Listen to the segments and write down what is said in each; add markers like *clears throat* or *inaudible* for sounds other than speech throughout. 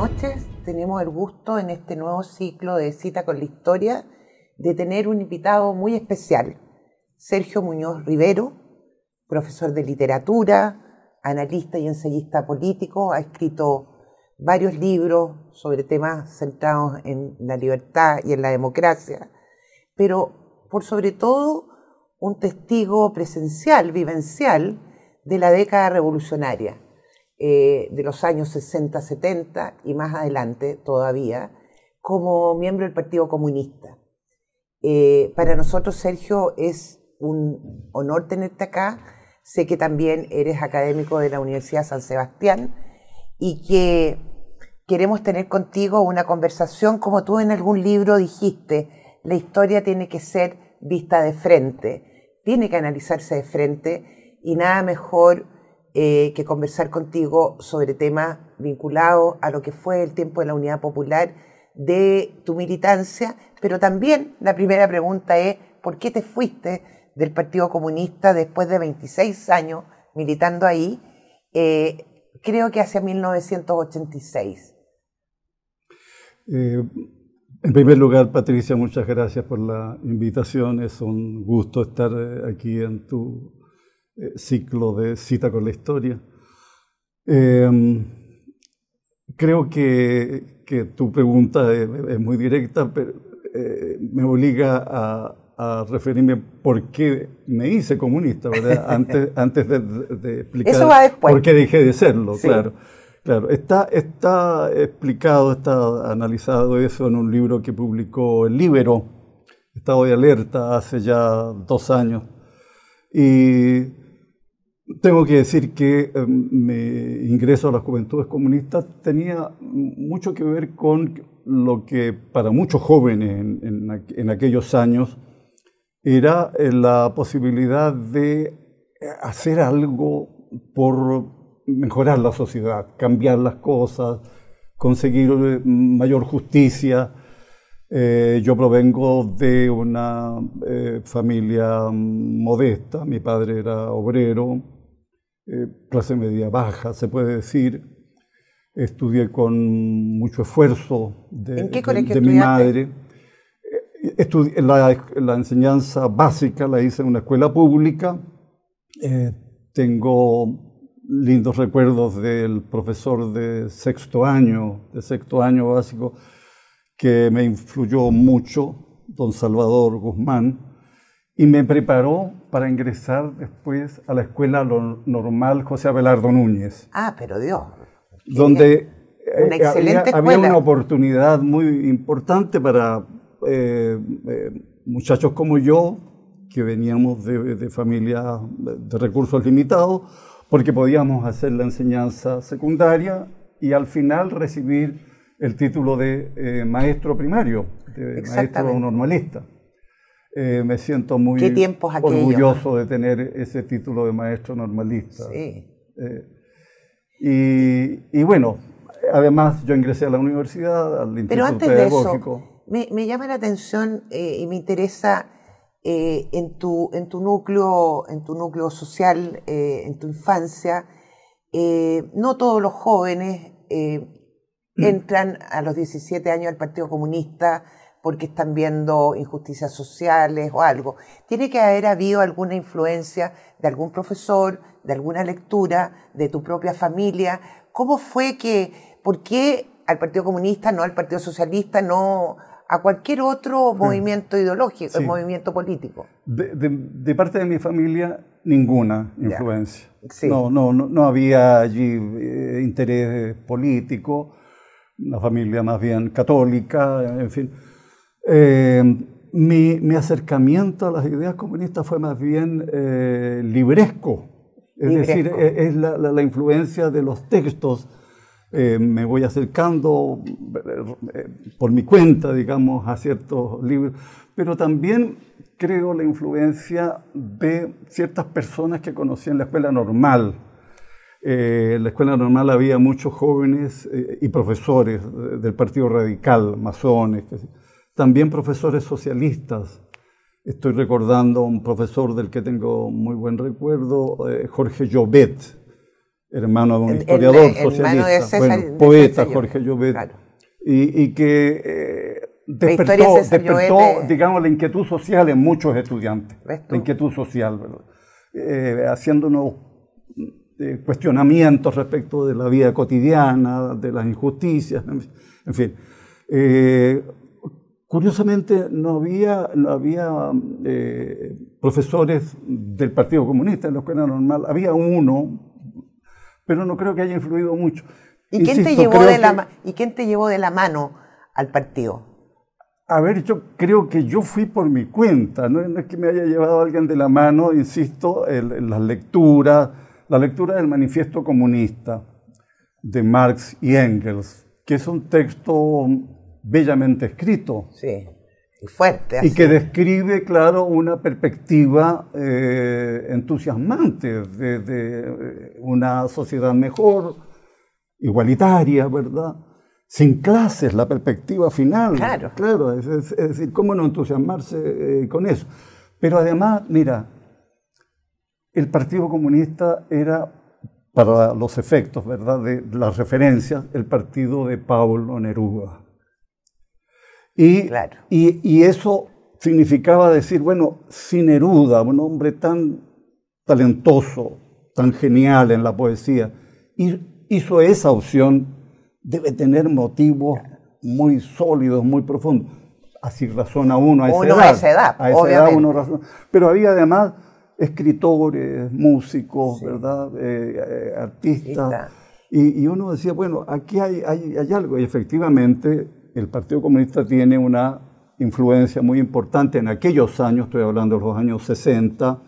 noches. Tenemos el gusto en este nuevo ciclo de Cita con la Historia de tener un invitado muy especial, Sergio Muñoz Rivero, profesor de literatura, analista y ensayista político, ha escrito varios libros sobre temas centrados en la libertad y en la democracia, pero por sobre todo un testigo presencial, vivencial, de la década revolucionaria eh, de los años 60, 70 y más adelante todavía, como miembro del Partido Comunista. Eh, para nosotros, Sergio, es un honor tenerte acá. Sé que también eres académico de la Universidad San Sebastián y que queremos tener contigo una conversación, como tú en algún libro dijiste, la historia tiene que ser vista de frente, tiene que analizarse de frente y nada mejor eh, que conversar contigo sobre temas vinculados a lo que fue el tiempo de la Unidad Popular, de tu militancia, pero también la primera pregunta es, ¿por qué te fuiste del Partido Comunista después de 26 años militando ahí? Eh, creo que hacia 1986. Eh, en primer lugar, Patricia, muchas gracias por la invitación. Es un gusto estar aquí en tu eh, ciclo de cita con la historia. Em, creo que, que, tu pregunta es, muy directa, pero eh, me obliga a, referirme por qué me hice comunista, ¿verdad? *laughs* Antes, antes de, explicar por qué dejé de serlo, claro. Claro, está, está explicado, está analizado eso en un libro que publicó el Libero, Estado de Alerta, hace ya dos años. Y tengo que decir que em, mi ingreso a las juventudes comunistas tenía mucho que ver con lo que para muchos jóvenes en, aquellos años era eh, la posibilidad de hacer algo por mejorar la sociedad, cambiar las cosas, conseguir eh, mayor justicia. Eh, yo provengo de una familia modesta, mi padre era obrero, eh, clase media baja, se puede decir. Estudié con mucho esfuerzo de, mi madre. Eh, la, enseñanza básica la hice en una escuela pública. Eh, tengo lindos recuerdos del profesor de sexto año, de sexto año básico, que me influyó mucho, don Salvador Guzmán, y me preparó para ingresar después a la Escuela Normal José Abelardo Núñez. Ah, pero Dios. Donde una eh, excelente había, había, una oportunidad muy importante para eh, eh, muchachos como yo, que veníamos de, de familias de recursos limitados, porque podíamos hacer la enseñanza secundaria y al final recibir el título de maestro primario, de maestro normalista. Eh, me siento muy orgulloso de tener ese título de maestro normalista. Sí. Eh, y, bueno, además yo ingresé a la universidad, al Pero antes De eso, me, llama la atención eh, y me interesa en, tu, en, tu núcleo, en tu núcleo social, en tu infancia, no todos los jóvenes mm. entran a los 17 años al Partido Comunista porque están viendo injusticias sociales o algo. Tiene que haber habido alguna influencia de algún profesor, de alguna lectura, de tu propia familia. ¿Cómo fue que, por qué al Partido Comunista, no al Partido Socialista, no a cualquier otro movimiento ideológico, movimiento político? De, parte de mi familia, ninguna influencia. No, no, no, había allí eh, interés político, una familia más bien católica, en fin. Eh, mi, acercamiento a las ideas comunistas fue más bien eh, libresco, es decir, e, es, la, influencia de los textos. Eh, me voy acercando por mi cuenta, digamos, a ciertos libros, pero también creo la influencia de ciertas personas que conocí en la escuela normal. en la escuela normal había muchos jóvenes y profesores del Partido Radical, masones, también profesores socialistas. Estoy recordando a un profesor del que tengo muy buen recuerdo, eh, Jorge Llobet, hermano de un historiador socialista, bueno, poeta Jorge Llobet, y, que eh, despertó, despertó digamos, la inquietud social en muchos estudiantes, la inquietud social, eh, haciéndonos eh, cuestionamientos respecto de la vida cotidiana, de las injusticias, en fin. Eh, curiosamente, no había, no había eh, profesores del Partido Comunista en la escuela normal, había uno, pero no creo que haya influido mucho. ¿Y, quién, te llevó de la, ¿Y quién te llevó de la mano al partido? A ver, yo creo que yo fui por mi cuenta, no, es que me haya llevado alguien de la mano, insisto, en, las lecturas, la lectura del manifiesto comunista de Marx y Engels, que es un texto bellamente escrito. Sí, y fuerte. Y que describe, claro, una perspectiva eh, entusiasmante de, de, eh, una sociedad mejor, igualitaria, ¿verdad? sin clases, la perspectiva final. Claro. Claro, es, decir, ¿cómo no entusiasmarse eh, con eso? Pero además, mira, el Partido Comunista era, para los efectos, ¿verdad?, de las referencias, el partido de Pablo Neruda. Y, y, y eso significaba decir, bueno, si Neruda, un hombre tan talentoso, tan genial en la poesía, hizo esa opción debe tener motivos muy sólidos, muy profundos. Así razona uno a esa edad. A esa edad, a esa edad uno razona. Pero había además escritores, músicos, ¿verdad? Eh, eh, artistas. Y, uno decía, bueno, aquí hay, hay, hay algo. Y efectivamente el Partido Comunista tiene una influencia muy importante en aquellos años, estoy hablando de los años 60,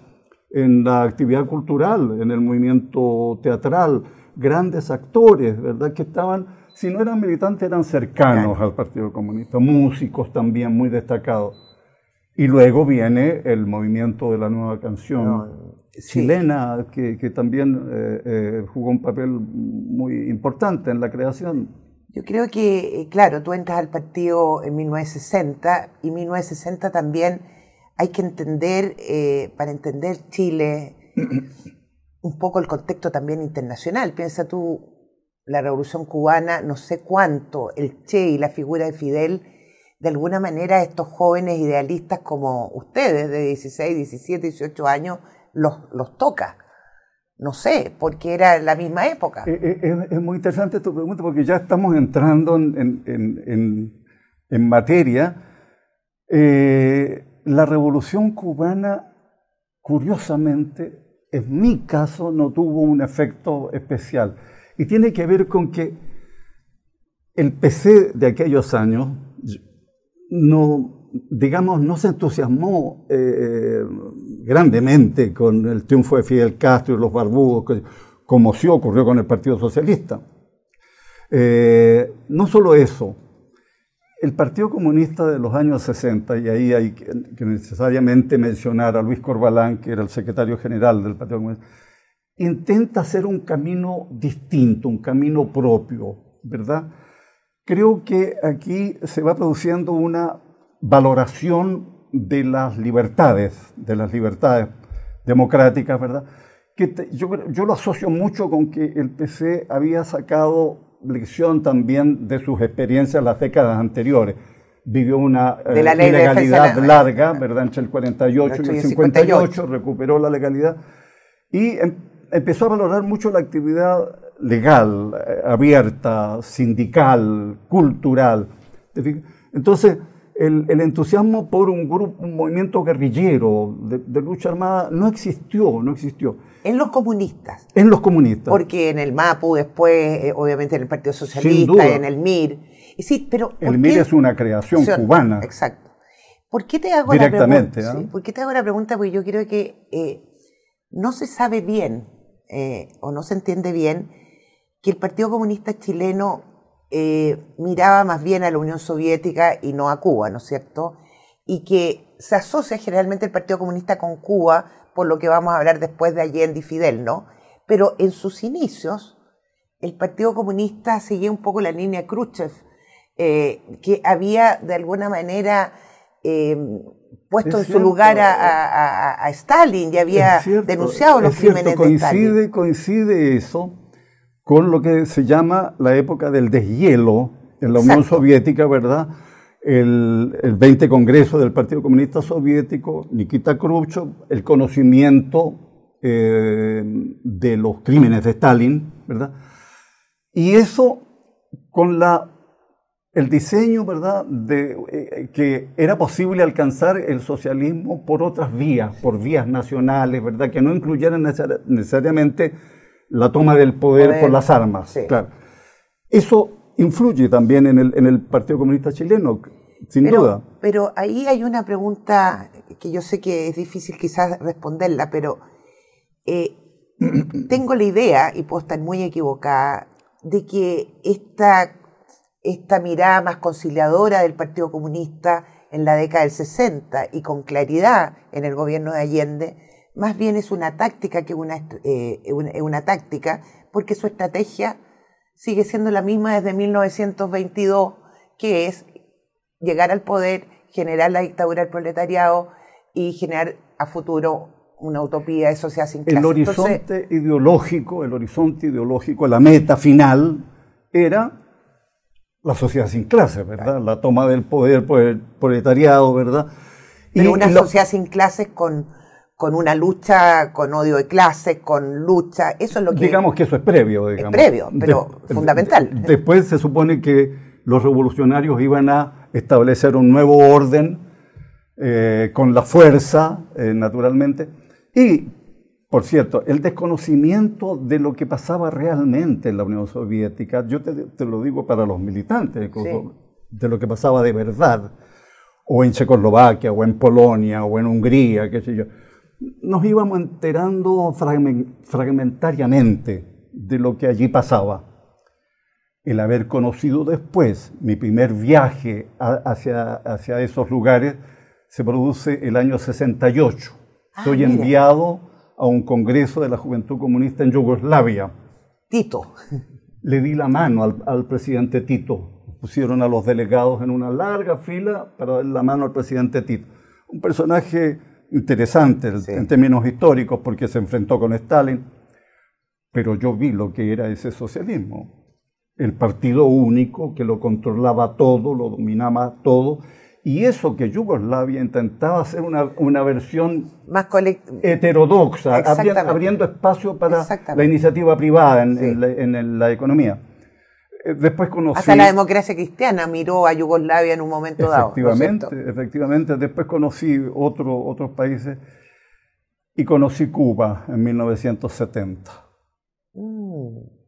en la actividad cultural, en el movimiento teatral, grandes actores, ¿verdad? Que estaban si no eran militantes, eran cercanos al Partido Comunista, músicos también muy destacados. Y luego viene el movimiento de la nueva canción chilena, que, también eh, eh, jugó un papel muy importante en la creación. Yo creo que, eh, claro, tú entras al partido en 1960 y 1960 también hay que entender, para entender Chile, *clears throat* un poco el contexto también internacional. Piensa tú, la revolución cubana, no sé cuánto, el Che y la figura de Fidel, de alguna manera estos jóvenes idealistas como ustedes de 16, 17, 18 años, los, los toca. No sé, porque era la misma época. Eh, eh, es, muy interesante tu pregunta porque ya estamos entrando en, materia. Eh, la revolución cubana, curiosamente, en mi caso, no tuvo un efecto especial. Y tiene que ver con que el PC de aquellos años no, digamos, no se entusiasmó grandemente con el triunfo de Fidel Castro y los barbudos, como sí ocurrió con el Partido Socialista. Eh, no solo eso, el Partido Comunista de los años 60, y ahí hay que necesariamente mencionar a Luis Corbalán, que era el secretario general del Partido Comunista, intenta hacer un camino distinto, un camino propio, ¿verdad? Creo que aquí se va produciendo una valoración de las libertades, de las libertades democráticas, ¿verdad? Que yo, yo lo asocio mucho con que el PC había sacado lección también de sus experiencias en las décadas anteriores. Vivió una eh, ilegalidad larga, ¿verdad? Entre el 48 y el 58, recuperó la legalidad y em, empezó a valorar mucho la actividad legal, eh, abierta, sindical, cultural. Entonces, el, entusiasmo por un grupo, un movimiento guerrillero de, lucha armada no existió, no existió. En los comunistas. En los comunistas. Porque en el MAPU, después, eh, obviamente en el Partido Socialista, en el MIR. sí, pero el MIR es una creación cubana. Exacto. ¿Por qué te hago la pregunta? ¿ah? ¿Por qué te hago la pregunta? Porque yo creo que eh, no se sabe bien eh, o no se entiende bien que el Partido Comunista chileno eh, miraba más bien a la Unión Soviética y no a Cuba, ¿no es cierto? Y que se asocia generalmente el Partido Comunista con Cuba, por lo que vamos a hablar después de Allende y Fidel, ¿no? Pero en sus inicios, el Partido Comunista seguía un poco la línea Khrushchev, eh, que había de alguna manera puesto en su lugar a, Stalin y había denunciado los crímenes coincide, de Stalin. Coincide eso. Con lo que se llama la época del deshielo en la Unión Soviética, ¿verdad? El, 20 Congreso del Partido Comunista Soviético, Nikita Khrushchev, el conocimiento eh, de los crímenes de Stalin, ¿verdad? Y eso con la, el diseño, ¿verdad?, de eh, que era posible alcanzar el socialismo por otras vías, por vías nacionales, ¿verdad?, que no incluyeran necesariamente la toma del poder, por las armas. Claro. Eso influye también en el, en el Partido Comunista chileno, sin duda. Pero ahí hay una pregunta que yo sé que es difícil quizás responderla, pero eh, *clears throat* tengo la idea, y puedo estar muy equivocada, de que esta, esta mirada más conciliadora del Partido Comunista en la década del 60 y con claridad en el gobierno de Allende, más bien es una táctica que una, eh, una, táctica, porque su estrategia sigue siendo la misma desde 1922, que es llegar al poder, generar la dictadura del proletariado y generar a futuro una utopía de sociedad sin clase. El horizonte ideológico, el horizonte ideológico, la meta final era la sociedad sin clase, ¿verdad? La toma del poder por el proletariado, ¿verdad? Pero y, una sociedad sin clases con con una lucha, con odio de clase, con lucha, eso es lo que... Digamos que eso es previo, digamos. Es previo, pero fundamental. después se supone que los revolucionarios iban a establecer un nuevo orden eh, con la fuerza, eh, naturalmente, y, por cierto, el desconocimiento de lo que pasaba realmente en la Unión Soviética, yo te, lo digo para los militantes, de lo que pasaba de verdad, o en Checoslovaquia, o en Polonia, o en Hungría, qué sé yo nos íbamos enterando fragmentariamente de lo que allí pasaba. El haber conocido después mi primer viaje hacia, hacia esos lugares se produce el año 68. Ah, Soy enviado a un congreso de la Juventud Comunista en Yugoslavia. Tito. Le di la mano al, al presidente Tito. Pusieron a los delegados en una larga fila para dar la mano al presidente Tito. Un personaje interesante en términos históricos porque se enfrentó con Stalin, pero yo vi lo que era ese socialismo. El partido único que lo controlaba todo, lo dominaba todo, y eso que Yugoslavia intentaba hacer una, una versión más heterodoxa, abriendo espacio para la iniciativa privada en la economía. Eh, después conocí... Hasta la democracia cristiana miró a Yugoslavia en un momento dado. Efectivamente, efectivamente. Después conocí otro, otros países y conocí Cuba en 1970. Mm.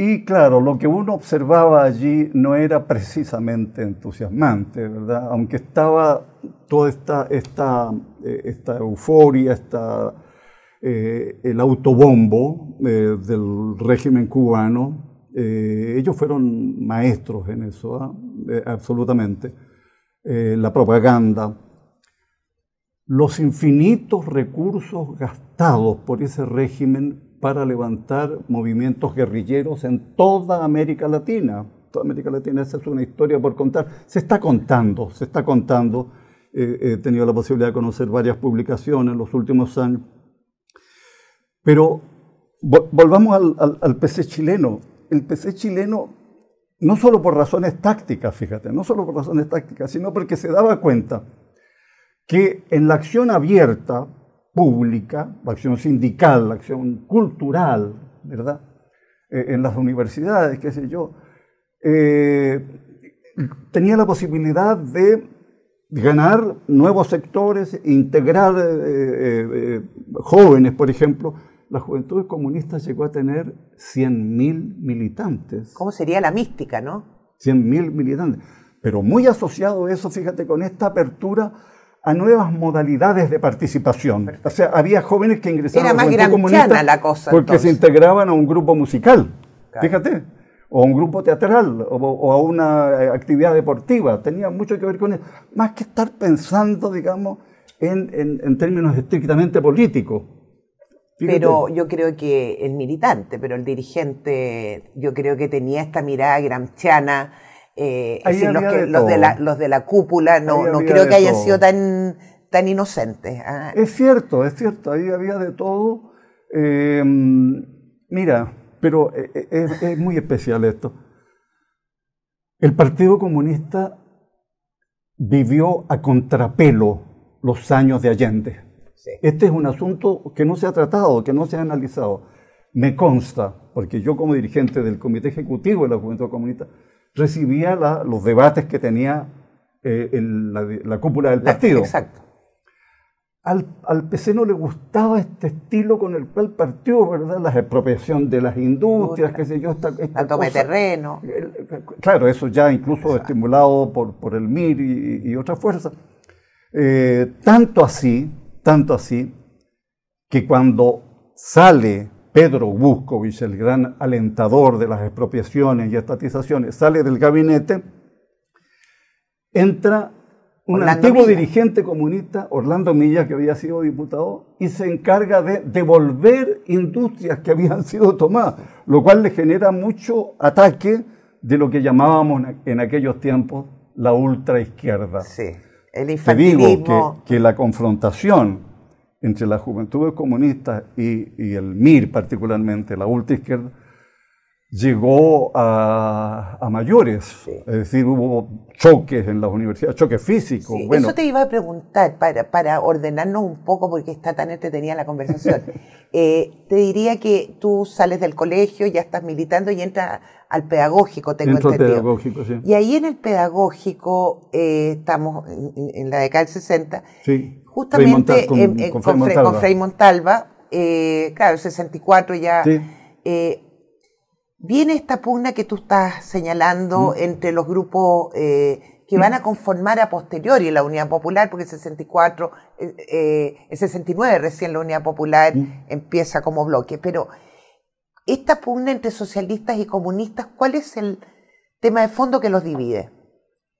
Y claro, lo que uno observaba allí no era precisamente entusiasmante, ¿verdad? Aunque estaba toda esta, esta, eh, esta euforia, esta, eh, el autobombo del régimen cubano, eh, ellos fueron maestros en eso, ¿ah? eh, absolutamente. Eh, la propaganda, los infinitos recursos gastados por ese régimen para levantar movimientos guerrilleros en toda América Latina. Toda América Latina, esa es una historia por contar. Se está contando, se está contando. he tenido la posibilidad de conocer varias publicaciones en los últimos años. Pero volvamos al, al PC chileno el PC chileno, no solo por razones tácticas, fíjate, no solo por razones tácticas, sino porque se daba cuenta que en la acción abierta, pública, la acción sindical, la acción cultural, ¿verdad? Eh, en las universidades, qué sé yo, eh, tenía la posibilidad de ganar nuevos sectores, integrar eh, jóvenes, por ejemplo, la juventud comunista llegó a tener 100.000 militantes. ¿Cómo sería la mística, no? 100.000 militantes. Pero muy asociado eso, fíjate, con esta apertura a nuevas modalidades de participación. O sea, había jóvenes que ingresaban Era a la comunista la cosa. Porque se integraban a un grupo musical, fíjate, o a un grupo teatral, o, a una eh, actividad deportiva. Tenía mucho que ver con eso. Más que estar pensando, digamos, en, en términos estrictamente políticos. Pero yo creo que el militante, pero el dirigente, yo creo que tenía esta mirada gramsciana. Eh, los, que, los, de la, los, de la, cúpula no, no creo que hayan sido tan, tan inocentes. ¿ah? Es cierto, es cierto, ahí había de todo. Em, mira, pero eh, eh, es, es muy especial esto. El Partido Comunista vivió a contrapelo los años de Allende. Sí. Este es un asunto que no se ha tratado, que no se ha analizado. Me consta, porque yo como dirigente del Comité Ejecutivo de la Juventud Comunista, recibía la- los debates que tenía eh, el- la, la cúpula del La- partido. Exacto. Al, al PC no le gustaba este estilo con el cual partió, ¿verdad? La expropiación de las industrias, qué sé yo, esta, esta La toma de terreno. Claro, eso ya incluso estimulado por, por el MIR y, y otras fuerzas. Eh, tanto así, tanto así, que cuando sale Pedro Buscovich, el gran alentador de las expropiaciones y estatizaciones, sale del gabinete, entra un Orlando antiguo Milla. dirigente comunista, Orlando Milla, que había sido diputado, y se encarga de devolver industrias que habían sido tomadas, lo cual le genera mucho ataque de lo que llamábamos en aquellos tiempos la ultraizquierda. Sí. El Te digo que, que la confrontación entre las juventudes comunistas y, y el MIR, particularmente la ultraizquierda, llegó a, a mayores. Es decir, hubo choques en las universidades, choques físicos. Sí, bueno, Eso te iba a preguntar para, para ordenarnos un poco porque está tan entretenida la conversación. *laughs* Eh, te diría que tú sales del colegio, ya estás militando y entras al pedagógico, tengo entendido. pedagógico, sí. Y ahí en el pedagógico, eh, estamos en, en la década del 60, Sí. justamente con- en- en- con Frei Fre- Montalva. con Frei Montalva, eh, claro, el 64 ya. Sí. eh, viene esta pugna que tú estás señalando Mm. entre los grupos que van a conformar a posteriori la Unidad Popular, porque el 64, eh, eh, el 69 recién la Unidad Popular Mm. empieza como bloque, pero esta pugna entre socialistas y comunistas, ¿cuál es el tema de fondo que los divide?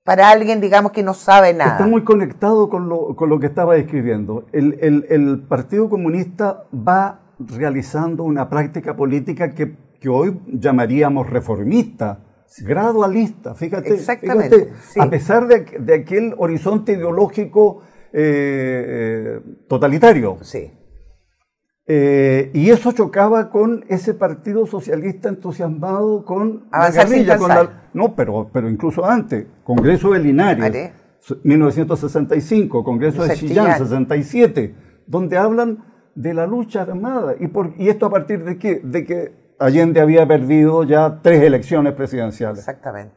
Para alguien, digamos, que no sabe nada. Está muy conectado con lo, con lo que estaba describiendo. El, el- el Partido Comunista va realizando una práctica política que, que hoy llamaríamos reformista, gradualista. Fíjate, Exactamente, fíjate, sí. a pesar de, de aquel horizonte ideológico eh, eh, totalitario. Sí. Eh, y eso chocaba con ese partido socialista entusiasmado con Avanzar sin guerrilla, con cansar. no, pero, pero incluso antes, Congreso de Linares, Vale. 1965, Congreso de Chillán. 67, donde hablan de la lucha armada. ¿Y, por, y esto a partir de qué? De que Allende había perdido ya tres elecciones presidenciales. Exactamente.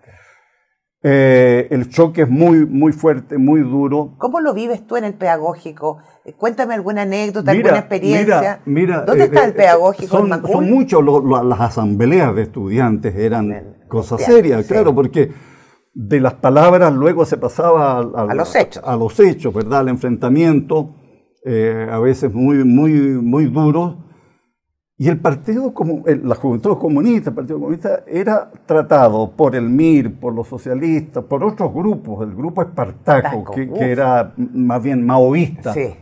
Eh, el choque es muy, muy fuerte, muy duro. ¿Cómo lo vives tú en el pedagógico? Cuéntame alguna anécdota, Mira, alguna experiencia. mira, mira, ¿Dónde eh, está el eh, pedagógico Son, muchos las asambleas de estudiantes, eran cosas serias, sí. claro, porque de las palabras luego se pasaba A los hechos. A los hechos, ¿verdad? Al enfrentamiento, eh, a veces muy, muy, muy duros. Y el partido, como la Juventud Comunista, el Partido Comunista, era tratado por el MIR, por los socialistas, por otros grupos, el grupo Espartaco, que, que era más bien maoísta Sí.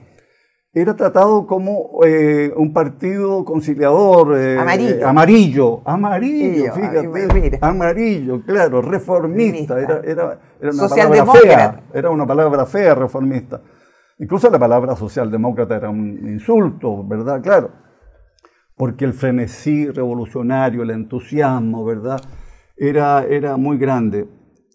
Era tratado como eh, un partido conciliador eh, Amarillo. amarillo, fíjate, mira. amarillo, claro, reformista, era, era, era una palabra fea, era una palabra fea, reformista. Incluso la palabra socialdemócrata era un insulto, ¿verdad? Claro, porque el frenesí revolucionario, el entusiasmo, ¿verdad? Era, era muy grande.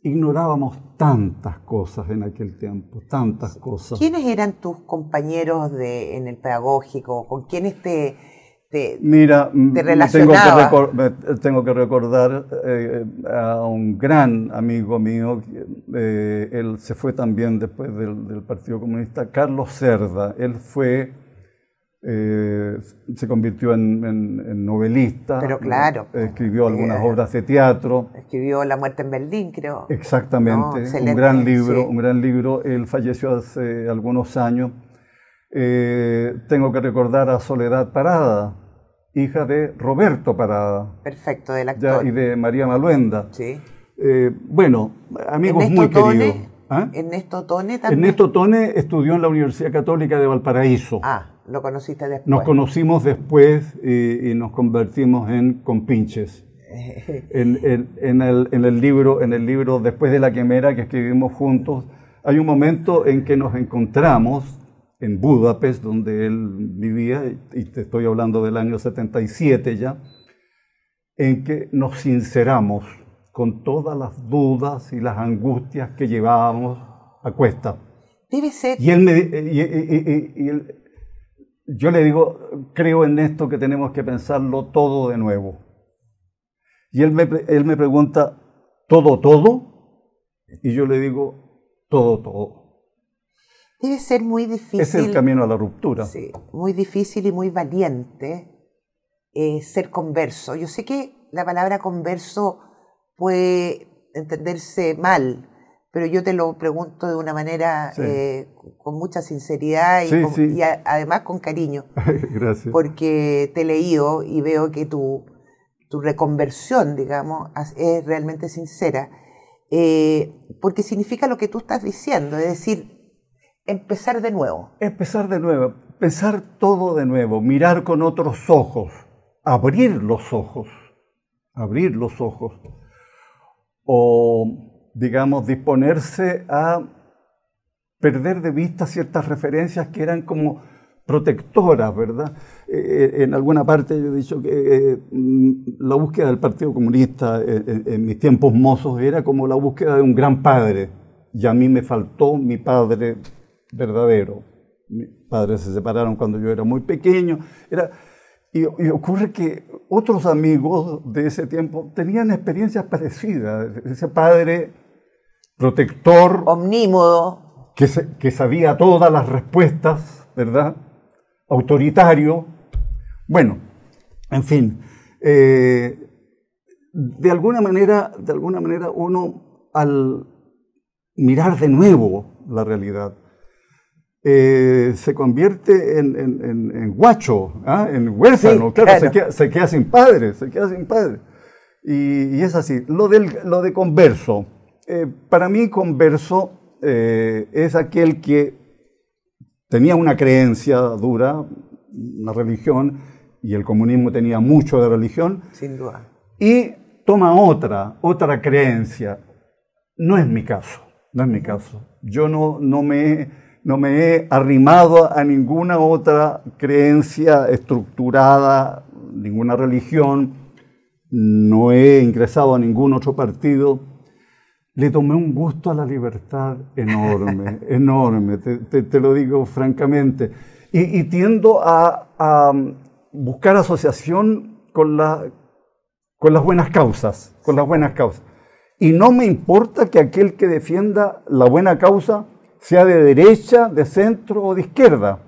Ignorábamos tantas cosas en aquel tiempo, tantas cosas. ¿Quiénes eran tus compañeros de, en el pedagógico? ¿Con quiénes te, te- Mira, mm, te tengo que, tengo recordar eh, a un gran amigo mío, eh, él se fue también después del, del Partido Comunista, Carlos Cerda. Él fue, eh, se convirtió en, en- en novelista. Pero claro, Escribió algunas eh, obras de teatro. escribió La muerte en Berlín, creo? Exactamente, No, un gran libro, sí. un gran libro. Él falleció hace algunos años. Eh, tengo que recordar a Soledad Parada, hija de Roberto Parada Perfecto, del ya, actor. y de María Maluenda. Sí. Bueno, amigos Ernesto muy Tone, queridos. ¿Ah? Ernesto Tone también. Ernesto Tone estudió en la Universidad Católica de Valparaíso. Ah, lo conociste después. Nos conocimos después y, y nos convertimos en compinches. *laughs* En, en- en el, en el libro, en el libro Después de la quemera que escribimos juntos, hay un momento en que nos encontramos en Budapest, donde él vivía, y te estoy hablando del año 77 ya, en que nos sinceramos con todas las dudas y las angustias que llevábamos a cuesta. Debe ser. Y él me, y, yo le digo, creo en esto que tenemos que pensarlo todo de nuevo. Y él me, él me pregunta, ¿todo, todo? Y yo le digo, todo, todo. Debe ser muy difícil. Es el camino a la ruptura. Sí, muy difícil y muy valiente eh, ser converso. Yo sé que la palabra converso puede entenderse mal, pero yo te lo pregunto de una manera eh, con mucha sinceridad y, además con cariño. *laughs* Gracias. Porque te he leído y veo que tu, tu reconversión, digamos, es realmente sincera. Eh, porque significa lo que tú estás diciendo, es decir, empezar de nuevo. Empezar de nuevo, pensar todo de nuevo, mirar con otros ojos, abrir los ojos, abrir los ojos o, digamos, disponerse a perder de vista ciertas referencias que eran como protectoras, ¿verdad? Eh, eh, en alguna parte yo he dicho que eh, mm, la búsqueda del Partido Comunista en, mis tiempos mozos era como la búsqueda de un gran padre, y a mí me faltó mi padre verdadero. Mis padres se separaron cuando yo era muy pequeño. Era, y, ocurre que otros amigos de ese tiempo tenían experiencias parecidas. Ese padre protector. Omnímodo. Que, que sabía todas las respuestas, ¿verdad? Autoritario. Bueno, en fin. Eh, de alguna manera, de alguna manera uno al mirar de nuevo la realidad, eh, se convierte en, guacho, ¿ah? en huérfano, claro, Se, queda, sin padre, se queda sin padre. Y, es así. Lo, del, lo de converso, eh, para mí converso eh, es aquel que tenía una creencia dura, una religión, y el comunismo tenía mucho de religión. Sin duda. Y toma otra, otra creencia. No es mi caso, no es mi caso. Yo no, no me no me he arrimado a ninguna otra creencia estructurada, ninguna religión, no he ingresado a ningún otro partido. Le tomé un gusto a la libertad enorme, *laughs* enorme, te, lo digo francamente. Y, tiendo a, buscar asociación con, con las buenas causas, con las buenas causas. Y no me importa que aquel que defienda la buena causa sea de derecha, de centro o de izquierda.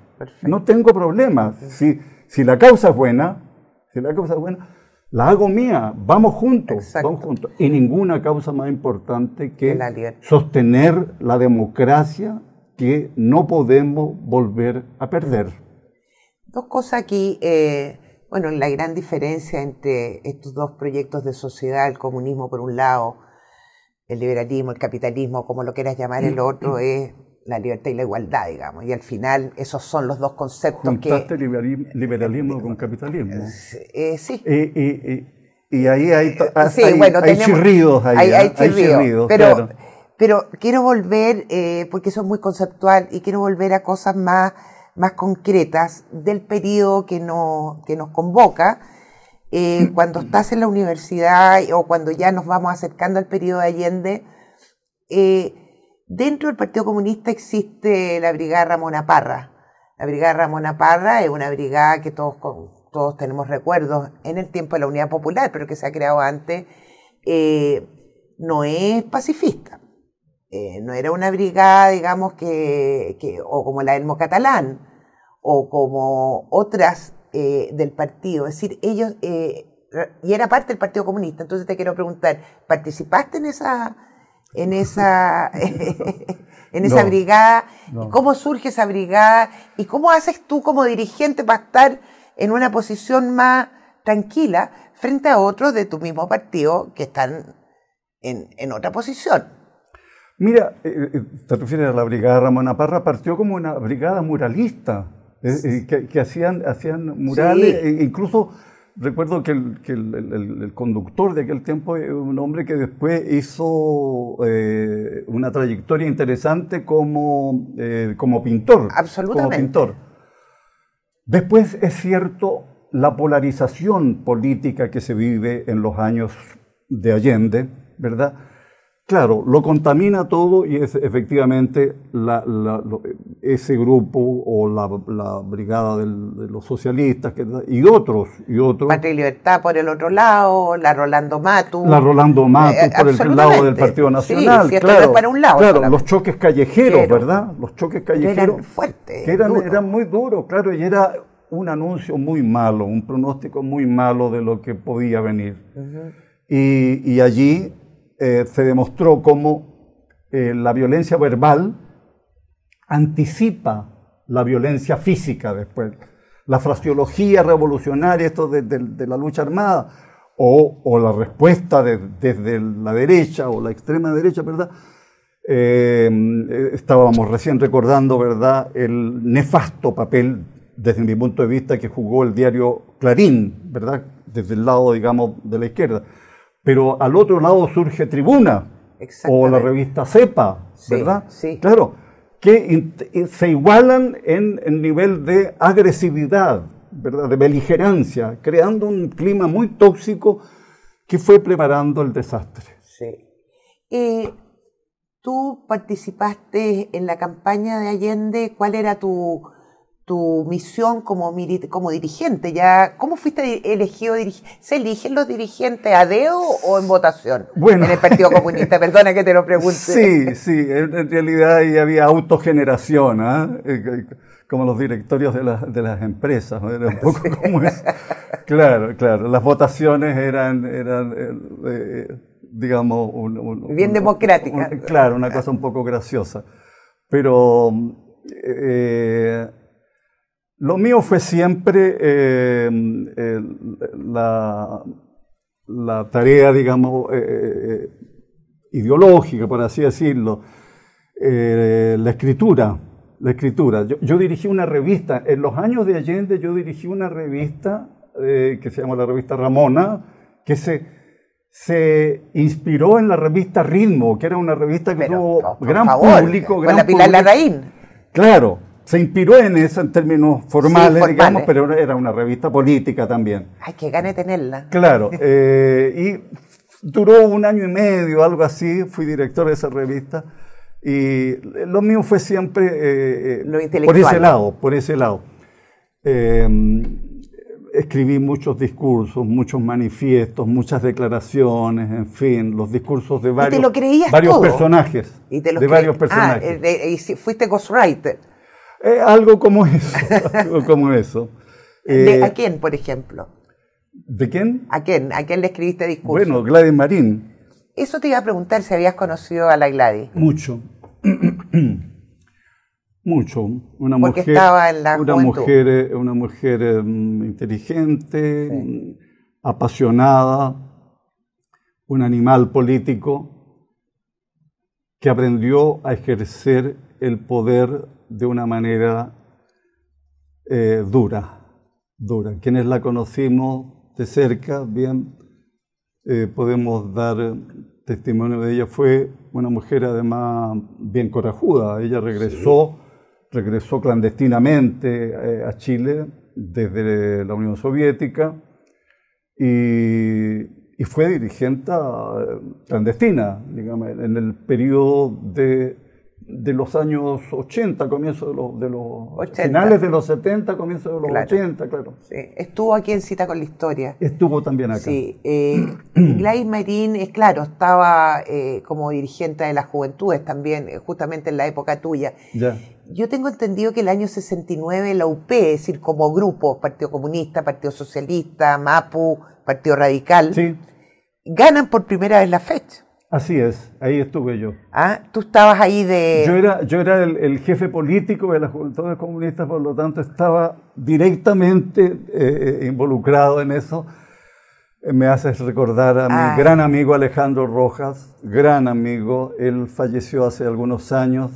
No tengo problemas. Si, si la causa es buena, si la causa es buena, la hago mía, vamos juntos, vamos juntos. Y ninguna causa más importante que sostener la democracia que no podemos volver a perder. Dos cosas aquí, eh, bueno, la gran diferencia entre estos dos proyectos de sociedad, el comunismo por un lado, el liberalismo, el capitalismo, como lo quieras llamar, el otro es la libertad y la igualdad, digamos. Y al final esos son los dos conceptos Juntaste que... liberalismo con capitalismo. Eh, sí. y ahí hay, sí, bueno, hay chirridos ahí. Hay, chirridos, pero, pero quiero volver, eh, porque eso es muy conceptual, y quiero volver a cosas más, más concretas del periodo que, no, que nos convoca. Eh, cuando estás en la universidad o cuando ya nos vamos acercando al periodo de Allende, eh, Dentro del Partido Comunista existe la Brigada Ramona Parra. La Brigada Ramona Parra es una brigada que todos, todos tenemos recuerdos en el tiempo de la Unidad Popular, pero que se ha creado antes. Eh, no es pacifista. Eh, no era una brigada, digamos, que, o como la del Catalán, o como otras eh, del partido. Es decir, ellos, y era parte del Partido Comunista. Entonces te quiero preguntar, ¿participaste en esa en esa, *laughs* en esa brigada? ¿Cómo surge esa brigada? ¿Y cómo haces tú como dirigente para estar en una posición más tranquila frente a otros de tu mismo partido que están en, otra posición? Mira, eh, eh, te refieres a la brigada Ramón Parra, partió como una brigada muralista, eh, que, hacían, hacían murales, e incluso Recuerdo que, el, conductor de aquel tiempo es un hombre que después hizo eh, una trayectoria interesante como, eh, como pintor. Absolutamente. Como pintor. Después es cierto, la polarización política que se vive en los años de Allende, ¿verdad? Claro, lo contamina todo y es efectivamente ese grupo o la, brigada de los socialistas y otros. Y otros. Patria y Libertad por el otro lado, la Rolando Matu. La Rolando Matu eh, por el lado del Partido Nacional. Sí, claro, para un lado. Claro, los choques callejeros, ¿verdad? Los choques callejeros. Eran fuertes. Que eran, eran muy duros, claro, y era un anuncio muy malo, un pronóstico muy malo de lo que podía venir. y, y allí eh, se demostró cómo eh, la violencia verbal anticipa la violencia física después. La fraseología revolucionaria, esto de, la lucha armada, o, la respuesta desde la derecha o la extrema derecha, ¿verdad? Eh, estábamos recién recordando, ¿verdad?, el nefasto papel, desde mi punto de vista, que jugó el diario Clarín, ¿verdad?, desde el lado, digamos, de la izquierda pero al otro lado surge Tribuna o la revista CEPA, ¿verdad? Sí. Claro, que se igualan en el nivel de agresividad, ¿verdad? De beligerancia, creando un clima muy tóxico que fue preparando el desastre. Sí. Eh, tú participaste en la campaña de Allende, ¿cuál era tu, tu misión como, como dirigente. Ya, ¿Cómo fuiste elegido? ¿Se eligen los dirigentes a dedo o en votación? Bueno. En el Partido Comunista, *laughs* perdona que te lo pregunte. Sí, sí, en, realidad ahí había autogeneración, ¿ah? eh, como los directorios de, de las empresas, era un poco como eso. Claro, claro, las votaciones eran, eran eh, eh, digamos, un, bien democrática. claro, una cosa un poco graciosa. Pero lo mío fue siempre eh, la, tarea, digamos, eh, eh, ideológica, por así decirlo, la escritura. La escritura. Yo, dirigí una revista, en los años de Allende yo dirigí una revista que se llama la revista Ramona, que se, se inspiró en la revista Ritmo, que era una revista que tuvo gran público. Gran la Pilar Larraín. Claro, se inspiró en eso en términos formales, digamos, pero era una revista política también. Ay, que gane tenerla. Claro, *laughs* eh, y duró un año y medio, algo así, fui director de esa revista, y lo mío fue siempre eh, eh, por ese lado, por ese lado. escribí muchos discursos, muchos manifiestos, muchas declaraciones, en fin, los discursos de varios, varios personajes. de varios ah, personajes. Ah, y fuiste ghostwriter. Eh, algo como eso, *laughs* algo como eso. Eh, ¿A quién, por ejemplo? ¿De quién? ¿A quién? ¿A quién le escribiste discurso? Bueno, Gladys Marín. Eso te iba a preguntar si habías conocido a la Gladys. Mucho. *clears throat* Mucho. Una Porque mujer, estaba en la una mujer, eh, una mujer mm, inteligente, mm, apasionada, un animal político que aprendió a ejercer el poder de una manera eh, dura, dura. Quienes la conocimos de cerca, bien, eh, podemos dar testimonio de ella. Fue una mujer además bien corajuda. Ella regresó, regresó clandestinamente eh, a Chile desde la Unión Soviética y, y fue dirigente clandestina, digamos, en el periodo de de los años 80, comienzo de los, de los finales de los 70, comienzo de los 80, claro. Estuvo aquí en Cita con la Historia. Estuvo también acá. Sí. Eh, *clears throat* Gladys Marín, es claro, estaba eh, como dirigente de las juventudes también, eh, justamente en la época tuya. Ya. Yo tengo entendido que el año 69 la UP, es decir, como grupo, Partido Comunista, Partido Socialista, MAPU, Partido Radical, ganan por primera vez la fecha. Así es, ahí estuve yo. Ah, tú estabas ahí de... Yo era, yo era el, jefe político de las juventudes comunistas, por lo tanto estaba directamente eh, eh, involucrado en eso. Eh, me haces recordar a mi ah. gran amigo Alejandro Rojas, gran amigo, él falleció hace algunos años.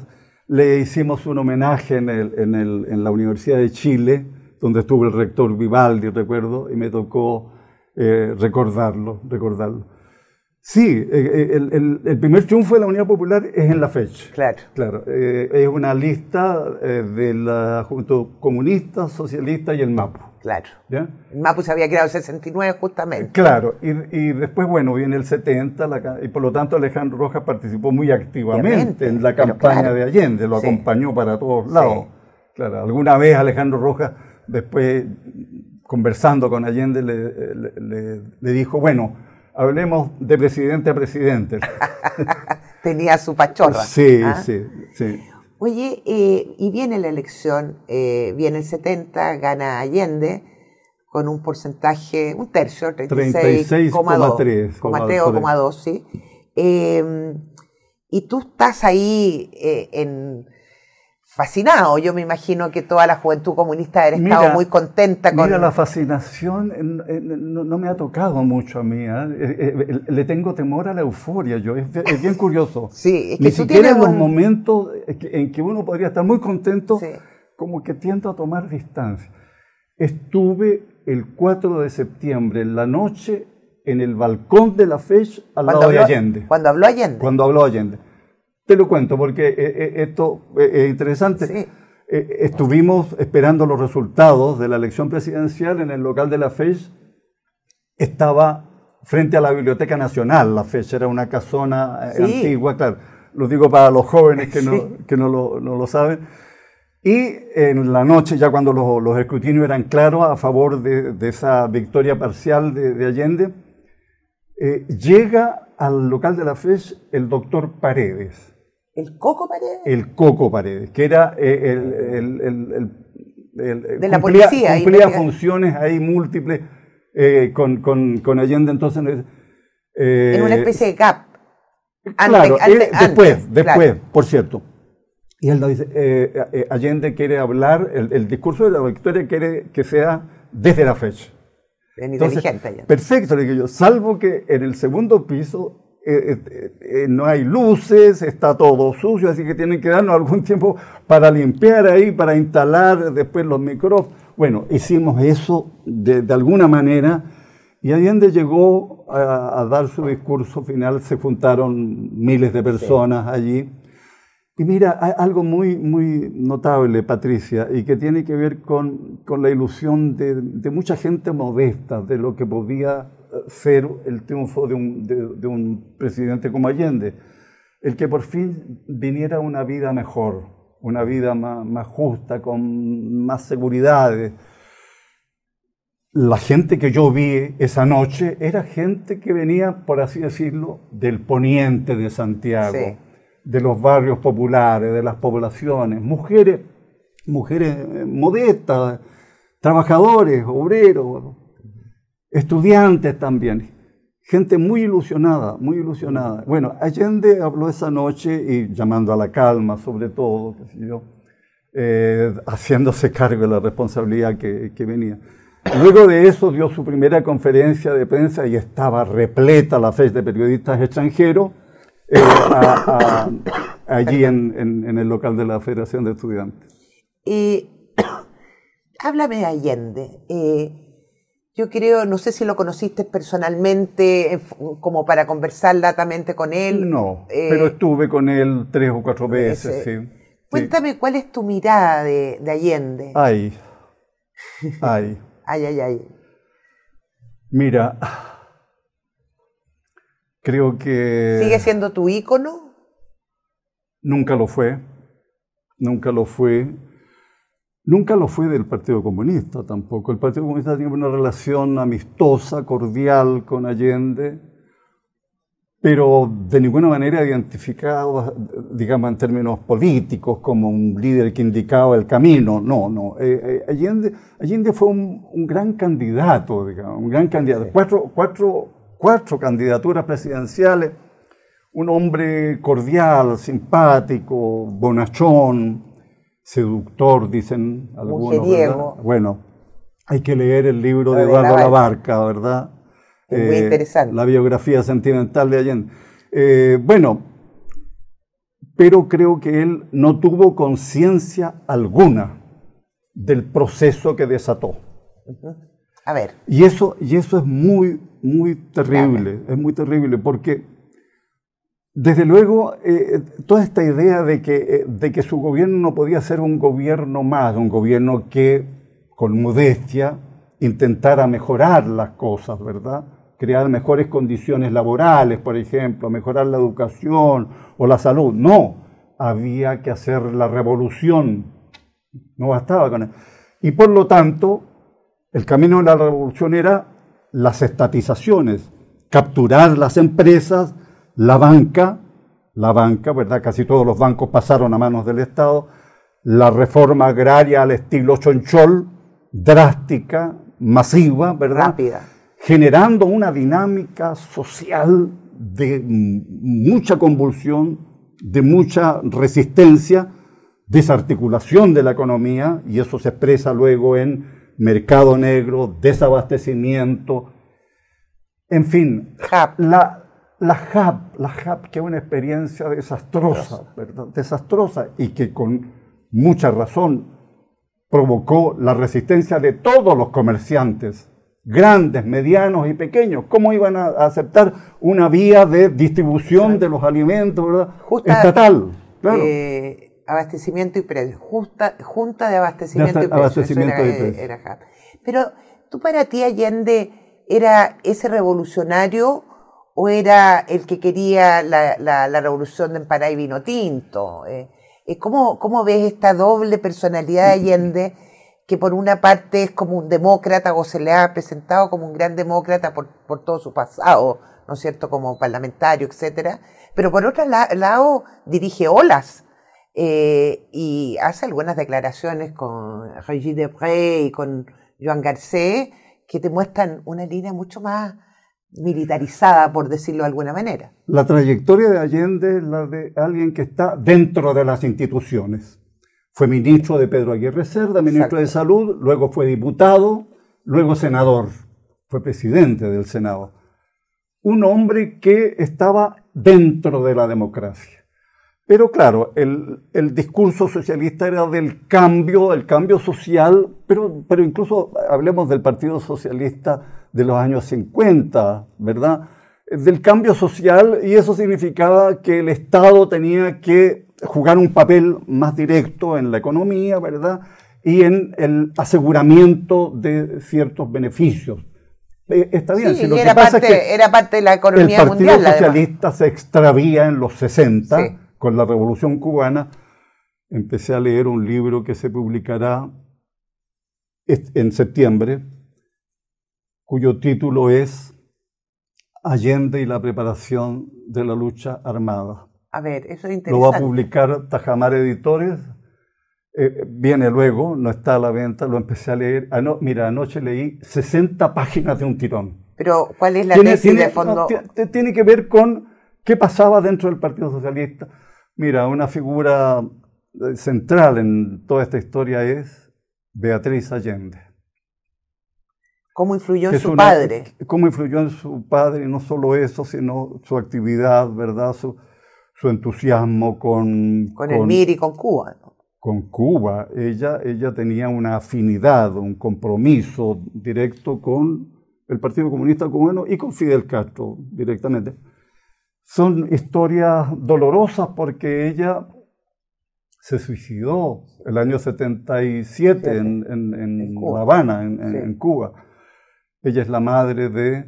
Le hicimos un homenaje en, el, en, el, en la Universidad de Chile, donde estuvo el rector Vivaldi, recuerdo, y me tocó recordarlo, recordarlo. Sí, eh, eh, el, primer triunfo de la Unidad Popular es en la fecha. Claro. Claro, eh, es una lista de la Juventud Comunista, Socialista y el MAPO. Claro. ¿ya? El MAPU se había creado en el 69 justamente. Claro, y, y, después, bueno, viene el 70, y por lo tanto Alejandro Rojas participó muy activamente en la campaña de Allende, lo acompañó para todos lados. Claro, alguna vez Alejandro Rojas, después conversando con Allende, le, le, dijo, bueno, hablemos de presidente a presidente. *laughs* Tenía su pachorra. Sí, ¿ah? sí, sí. Oye, eh, y viene la elección, eh, viene el 70, gana Allende con un porcentaje, un tercio, 36,2, sí. Eh, y tú estás ahí en fascinado. Yo me imagino que toda la juventud comunista ha estado muy contenta con... Mira, la fascinación no, me ha tocado mucho a mí. ¿eh? Eh, eh, le tengo temor a la euforia, yo. Es, bien curioso. *laughs* sí, es que Ni siquiera en los momentos en que uno podría estar muy contento, como que tiendo a tomar distancia. Estuve el 4 de septiembre, en la noche, en el balcón de la FECH al lado de Allende. Cuando habló Allende. Cuando habló Allende. Te lo cuento porque eh, eh, esto eh, es interesante. estuvimos esperando los resultados de la elección presidencial en el local de la FECH. Estaba frente a la Biblioteca Nacional. La FECH era una casona antigua, claro. Lo digo para los jóvenes que no, que no, lo, no lo, saben. Y en la noche, ya cuando los, los escrutinios eran claros a favor de, de esa victoria parcial de, de Allende, llega al local de la FECH el doctor Paredes ¿El Coco Paredes? El Coco Paredes, que era eh, el, el, de la policía. Cumplía funciones ahí múltiples eh, con, con, con, Allende, entonces... Eh, en una especie de gap. Claro, después, después, por cierto. Y él dice, Allende quiere hablar, el, discurso de la victoria quiere que sea desde la fecha. inteligente. Perfecto, le digo yo, salvo que en el segundo piso eh, eh, eh, no hay luces, está todo sucio, así que tienen que darnos algún *laughs* tiempo para limpiar ahí, para instalar después los micrófonos. Bueno, hicimos eso de, alguna manera y Allende llegó a, dar su discurso final, se juntaron miles de personas allí. Y mira, hay algo muy, muy notable, Patricia, y que tiene que ver con, con la ilusión de, de mucha gente modesta, de lo que podía ser el triunfo de un, de, un, presidente como Allende, el que por fin viniera una vida mejor, una vida más, más justa, con más seguridades. La gente que yo vi esa noche era gente que venía, por así decirlo, del poniente de Santiago, de los barrios populares, de las poblaciones, mujeres, mujeres modestas, trabajadores, obreros, estudiantes también, gente muy ilusionada, muy ilusionada. Bueno, Allende habló esa noche y llamando a la calma sobre todo, eh, haciéndose cargo de la responsabilidad que, venía. Luego de eso dio su primera conferencia de prensa y estaba repleta la fe de periodistas extranjeros eh, allí en, el local de la Federación de Estudiantes. *coughs* Háblame de Allende. Eh, yo creo, no sé si lo conociste personalmente, como para conversar latamente con él. No, eh, pero estuve con él tres o cuatro veces, sí. Cuéntame, ¿cuál es tu mirada de, Allende? Ay, *laughs* ay. ay, ay, ay. Mira, creo que... ¿Sigue siendo tu ícono? Nunca lo fue, nunca lo fue. Nunca lo fue del Partido Comunista tampoco. El Partido Comunista tenía una relación amistosa, cordial con Allende, pero de ninguna manera identificado, digamos, en términos políticos, como un líder que indicaba el camino. No, no. Eh, eh, Allende, Allende fue un, gran candidato, digamos, un gran candidato. Cuatro, cuatro, cuatro candidaturas presidenciales. Un hombre cordial, simpático, bonachón, seductor, dicen algunos. Bueno, hay que leer el libro de Eduardo Labarca, ¿verdad? muy eh, interesante. La biografía sentimental de Allende. Eh, bueno, pero creo que él no tuvo conciencia alguna del proceso que desató. A ver. Y eso, y eso es muy, muy terrible, es muy terrible, porque desde luego, eh, toda esta idea de que, eh, de que su gobierno no podía ser un gobierno más, un gobierno que con modestia intentara mejorar las cosas, ¿verdad? Crear mejores condiciones laborales, por ejemplo, mejorar la educación o la salud. No, había que hacer la revolución. No bastaba con eso. Y por lo tanto, el camino de la revolución era las estatizaciones, capturar las empresas, la banca, la banca, ¿verdad? Casi todos los bancos pasaron a manos del Estado, la reforma agraria al estilo Chonchol, drástica, masiva, ¿verdad? Rápida. Generando una dinámica social de mucha convulsión, de mucha resistencia, desarticulación de la economía, y eso se expresa luego en mercado negro, desabastecimiento, en fin, la, la HAP, la HAP, que es una experiencia desastrosa, ¿verdad? desastrosa, y que con mucha razón provocó la resistencia de todos los comerciantes, grandes, medianos y pequeños. ¿Cómo iban a aceptar una vía de distribución de los alimentos estatal? Eh, abastecimiento y precios, junta de abastecimiento y precios. era, Pero tú para ti, Allende, ¿era ese revolucionario o era el que quería la, revolución de Empará y Vino Tinto? Eh, ¿Cómo, ¿Cómo ves esta doble personalidad de Allende? que por una parte es como un demócrata o se le ha presentado como un gran demócrata por, por todo su pasado, ¿no es cierto?, como parlamentario, etcétera, pero por otro lado dirige olas eh, y hace algunas declaraciones con Régis Debré y con Joan Garcés que te muestran una línea mucho más militarizada, por decirlo de alguna manera. La trayectoria de Allende es la de alguien que está dentro de las instituciones. Fue ministro de Pedro Aguirre Cerda, ministro de Salud, luego fue diputado, luego senador, fue presidente del Senado. Un hombre que estaba dentro de la democracia. Pero claro, el, discurso socialista era del cambio, del cambio social, pero, pero incluso hablemos del Partido Socialista de los años 50, ¿verdad? Del cambio social y eso significaba que el Estado tenía que jugar un papel más directo en la economía, ¿verdad? Y en el aseguramiento de ciertos beneficios. Eh, está bien, si lo era, que pasa parte, es que era parte de la economía mundial. El Partido Socialista se extravía en los 60 con la Revolución Cubana. Empecé a leer un libro que se publicará en septiembre, cuyo título es Allende y la preparación de la lucha armada. A ver, eso es interesante. Lo va a publicar Tajamar Editores. Eh, viene luego, no está a la venta, lo empecé a leer. mira, anoche leí 60 páginas de un tirón. Pero, ¿cuál es la tesis de fondo? tiene que ver con qué pasaba dentro del Partido Socialista. Mira, una figura eh, central en toda esta historia es Beatriz Allende. ¿Cómo influyó en su padre? ¿Cómo influyó en su padre? No solo eso, sino su actividad, ¿verdad? Su, su entusiasmo con... Con, el MIR y con Cuba. Con Cuba. Ella, ella tenía una afinidad, un compromiso directo con el Partido Comunista Cubano y con Fidel Castro directamente. Son historias dolorosas porque ella se suicidó el año 77 en, en, La Habana, en, Cuba. Ella es la madre de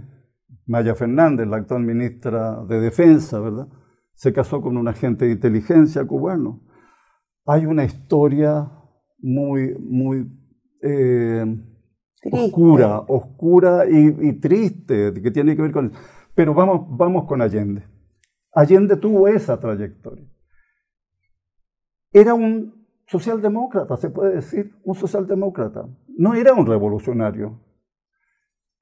Maya Fernández, la actual ministra de Defensa, ¿verdad? se casó con un agente de inteligencia cubano. Hay una historia muy, muy eh, oscura, oscura y, triste que tiene que ver con... Pero vamos, vamos con Allende. Allende tuvo esa trayectoria. Era un socialdemócrata, se puede decir, un socialdemócrata. No era un revolucionario.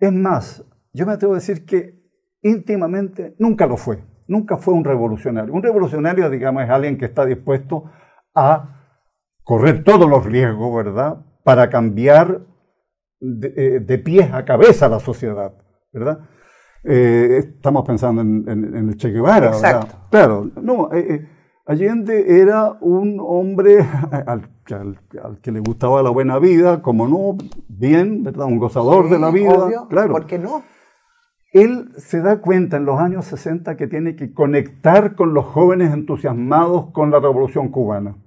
Es más, yo me atrevo a decir que íntimamente nunca lo fue nunca fue un revolucionario. Un revolucionario, digamos, es alguien que está dispuesto a correr todos los riesgos, ¿verdad? Para cambiar de, eh, pies a cabeza la sociedad, ¿verdad? Eh, estamos pensando en, el Che Guevara, ¿verdad? Claro, no, eh, Allende era un hombre *laughs* al, que le gustaba la buena vida, como no, bien, ¿verdad? Un gozador de la vida, claro. ¿Por qué no? Él se da cuenta en los años 60 que tiene que conectar con los jóvenes entusiasmados con la revolución cubana.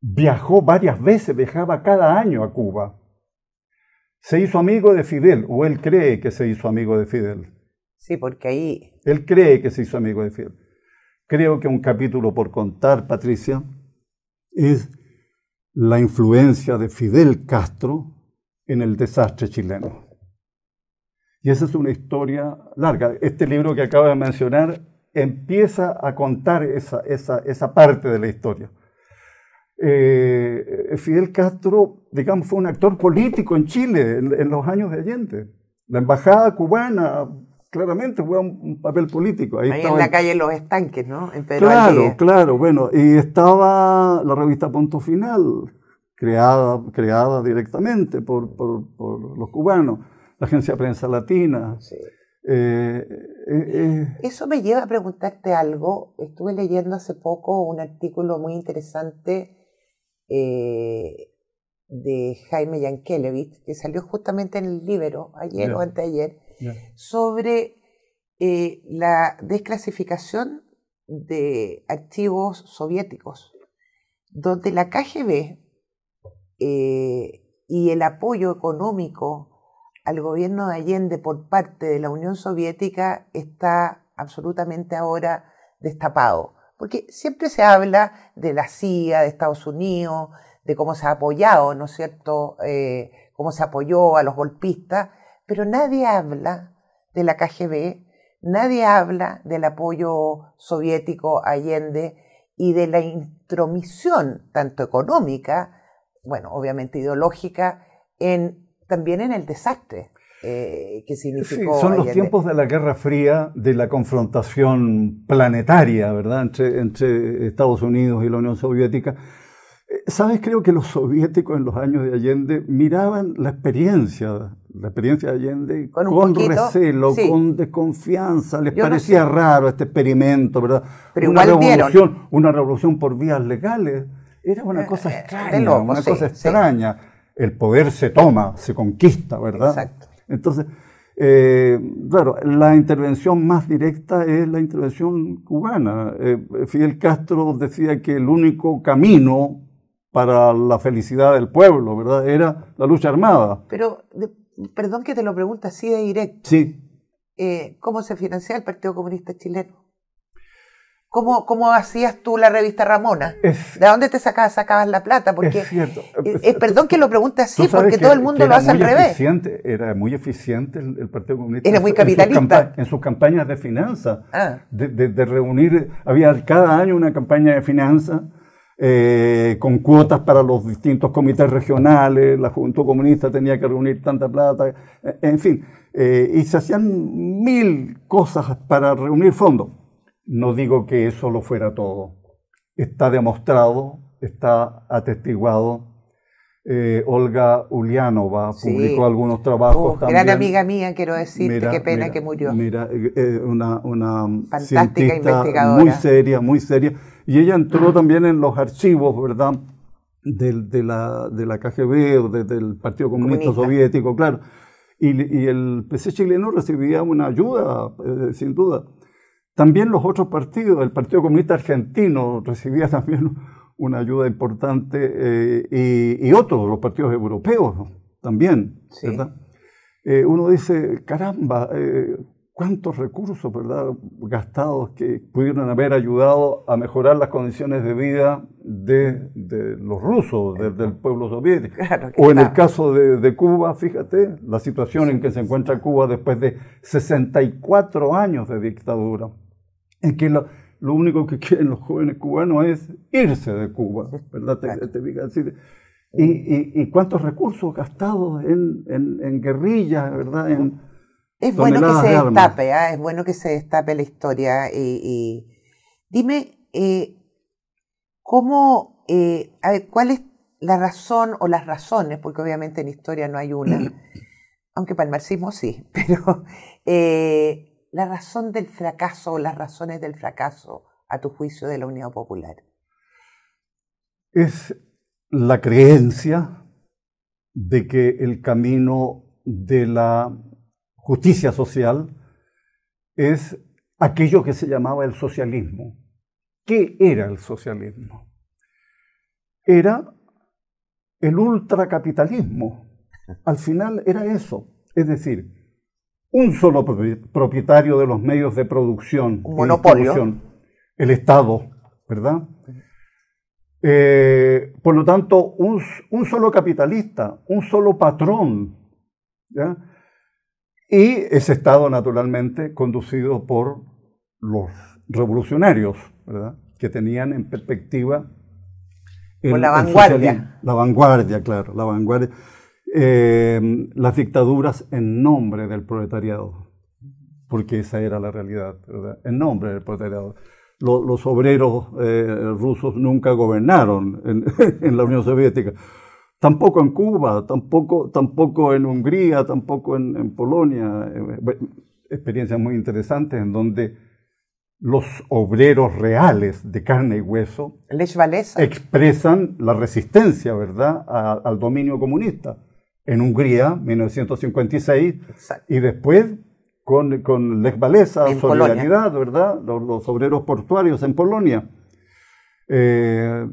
Viajó varias veces, viajaba cada año a Cuba. se hizo amigo de Fidel, o él cree que se hizo amigo de Fidel. Sí, porque ahí... Él cree que se hizo amigo de Fidel. Creo que un capítulo por contar, Patricia, es la influencia de Fidel Castro en el desastre chileno. Y esa es una historia larga. Este libro que acabo de mencionar empieza a contar esa, esa, esa parte de la historia. Eh, Fidel Castro, digamos, fue un actor político en Chile en, los años de Allende. La embajada cubana claramente fue un, papel político. Ahí, en la calle Los Estanques, ¿no? claro, claro, bueno, y estaba la revista Punto Final, creada, creada directamente por, por, los cubanos, la Agencia Prensa Latina. Eh, eh, eh, Eso me lleva a preguntarte algo. Estuve leyendo hace poco un artículo muy interesante de Jaime Yankelevich, que salió justamente en el Libero, ayer o anteayer, sobre la desclasificación de archivos soviéticos, donde la KGB y el apoyo económico al gobierno de Allende por parte de la Unión Soviética está absolutamente ahora destapado. Porque siempre se habla de la CIA, de Estados Unidos, de cómo se ha apoyado, ¿no es cierto?, eh, cómo se apoyó a los golpistas, pero nadie habla de la KGB, nadie habla del apoyo soviético a Allende y de la intromisión, tanto económica, bueno, obviamente ideológica, en también en el desastre eh, que significó. son los tiempos de la Guerra Fría, de la confrontación planetaria, ¿verdad?, entre, entre Estados Unidos y la Unión Soviética. Eh, Sabes, creo que los soviéticos en los años de Allende miraban la experiencia, la experiencia de Allende con, recelo, con desconfianza, les parecía raro este experimento, ¿verdad? Pero una revolución, una revolución por vías legales, era una eh, cosa extraña, una cosa extraña el poder se toma, se conquista, ¿verdad? Exacto. Entonces, eh, claro, la intervención más directa es la intervención cubana. Eh, Fidel Castro decía que el único camino para la felicidad del pueblo, ¿verdad? Era la lucha armada. Pero, perdón que te lo pregunte así de directo. Sí. Eh, ¿Cómo se financia el Partido Comunista Chileno? ¿Cómo, ¿Cómo, hacías tú la revista Ramona? ¿De dónde te sacabas, sacabas la plata? Porque, es cierto. perdón que lo pregunte así, porque todo el mundo lo hace al revés. Era muy eficiente el, Partido Comunista. Era muy capitalista. En sus, campañas de finanzas. Ah. De, reunir, había cada año una campaña de finanzas eh, con cuotas para los distintos comités regionales, la Juventud Comunista tenía que reunir tanta plata, eh, en fin. Eh, y se hacían mil cosas para reunir fondos. No digo que eso lo fuera todo. Está demostrado, está atestiguado. Eh, Olga Ulianova publicó algunos trabajos también. Gran amiga mía, quiero decirte, qué pena que murió. Mira, eh, eh, una, una Fantástica investigadora. muy seria, muy seria. Y ella entró también en los archivos, ¿verdad? de, la, de la KGB o del Partido Comunista, Soviético, claro. Y, y, el PC chileno recibía una ayuda, sin duda. También los otros partidos, el Partido Comunista Argentino recibía *laughs* también una ayuda importante eh, y, otros, los partidos europeos también, ¿verdad? Eh, uno dice, caramba, eh, cuántos recursos, ¿verdad?, gastados que pudieron haber ayudado a mejorar las condiciones de vida de, los rusos, del pueblo soviético. *laughs* o en el caso de, de, Cuba, fíjate, la situación en que se encuentra Cuba después de 64 años de dictadura en que lo, único que quieren los jóvenes cubanos es irse de Cuba, ¿verdad? y, y, cuántos recursos gastados en, en, guerrillas, ¿verdad? Es bueno que se destape, ¿ah? es bueno que se destape la historia. Y, dime, eh, ¿cómo, eh, a ver, cuál es la razón o las razones, porque obviamente en historia no hay una, *clears throat* aunque para el marxismo sí, *laughs* pero eh, la razón del fracaso o las razones del fracaso, a tu juicio, de la Unidad Popular? Es la creencia de que el camino de la justicia social es aquello que se llamaba el socialismo. ¿Qué era el socialismo? Era el ultracapitalismo. Al final era eso. Es decir, un solo propietario de los medios de producción. Un monopolio. El Estado, ¿verdad? Eh, por lo tanto, un, solo capitalista, un solo patrón. Y ese Estado, naturalmente, conducido por los revolucionarios, ¿verdad? que tenían en perspectiva... la vanguardia. La vanguardia, claro, la vanguardia. Eh, las dictaduras en nombre del proletariado, porque esa era la realidad, ¿verdad? en nombre del proletariado. Los, obreros eh, rusos nunca gobernaron en, *laughs* la Unión Soviética, tampoco en Cuba, tampoco, tampoco en Hungría, tampoco en, Polonia. Eh, experiencias muy interesantes en donde los obreros reales de carne y hueso expresan la resistencia, ¿verdad?, al dominio comunista en Hungría, 1956, y después con, con Lech Walesa, Solidaridad, ¿verdad? Los, obreros portuarios en Polonia. Eh,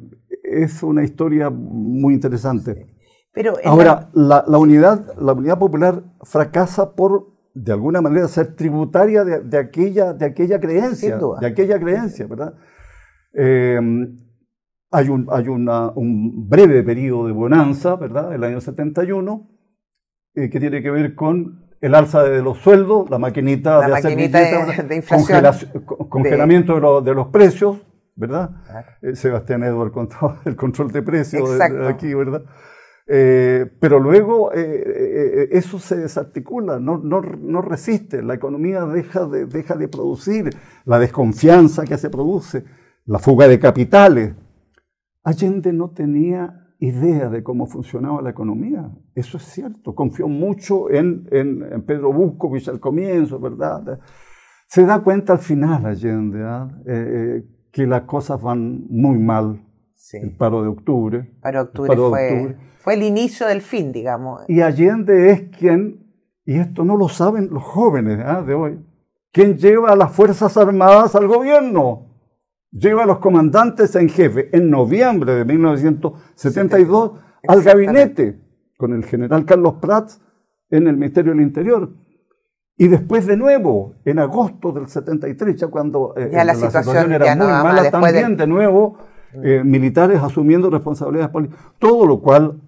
es una historia muy interesante. Pero Ahora, la... unidad, la unidad popular fracasa por, de alguna manera, ser tributaria de, aquella, de aquella creencia. De aquella creencia, ¿verdad? Eh, hay, un, hay un breve periodo de bonanza, ¿verdad? El año 71, eh, que tiene que ver con el alza de los sueldos, la maquinita de maquinita de, inflación, congelamiento de, los precios, ¿verdad? Eh, Sebastián Edward con *laughs* el control de precios aquí, ¿verdad? Eh, pero luego eso se desarticula, no, no, no, resiste, la economía deja de, deja de producir, la desconfianza que se produce, la fuga de capitales, Allende no tenía idea de cómo funcionaba la economía. Eso es cierto. Confió mucho en, en, Pedro Buscovich al comienzo, ¿verdad? Se da cuenta al final Allende ¿ah? eh, eh, que las cosas van muy mal. El paro de octubre. Paro de octubre, fue, fue el inicio del fin, digamos. Y Allende es quien, y esto no lo saben los jóvenes ¿ah? de hoy, quien lleva a las Fuerzas Armadas al gobierno lleva a los comandantes en jefe en noviembre de 1972 al gabinete con el general Carlos Prats en el Ministerio del Interior. Y después de nuevo, en agosto del 73, ya cuando eh, la, situación, era muy mala, también de... nuevo mm. eh, militares asumiendo responsabilidades políticas, todo lo cual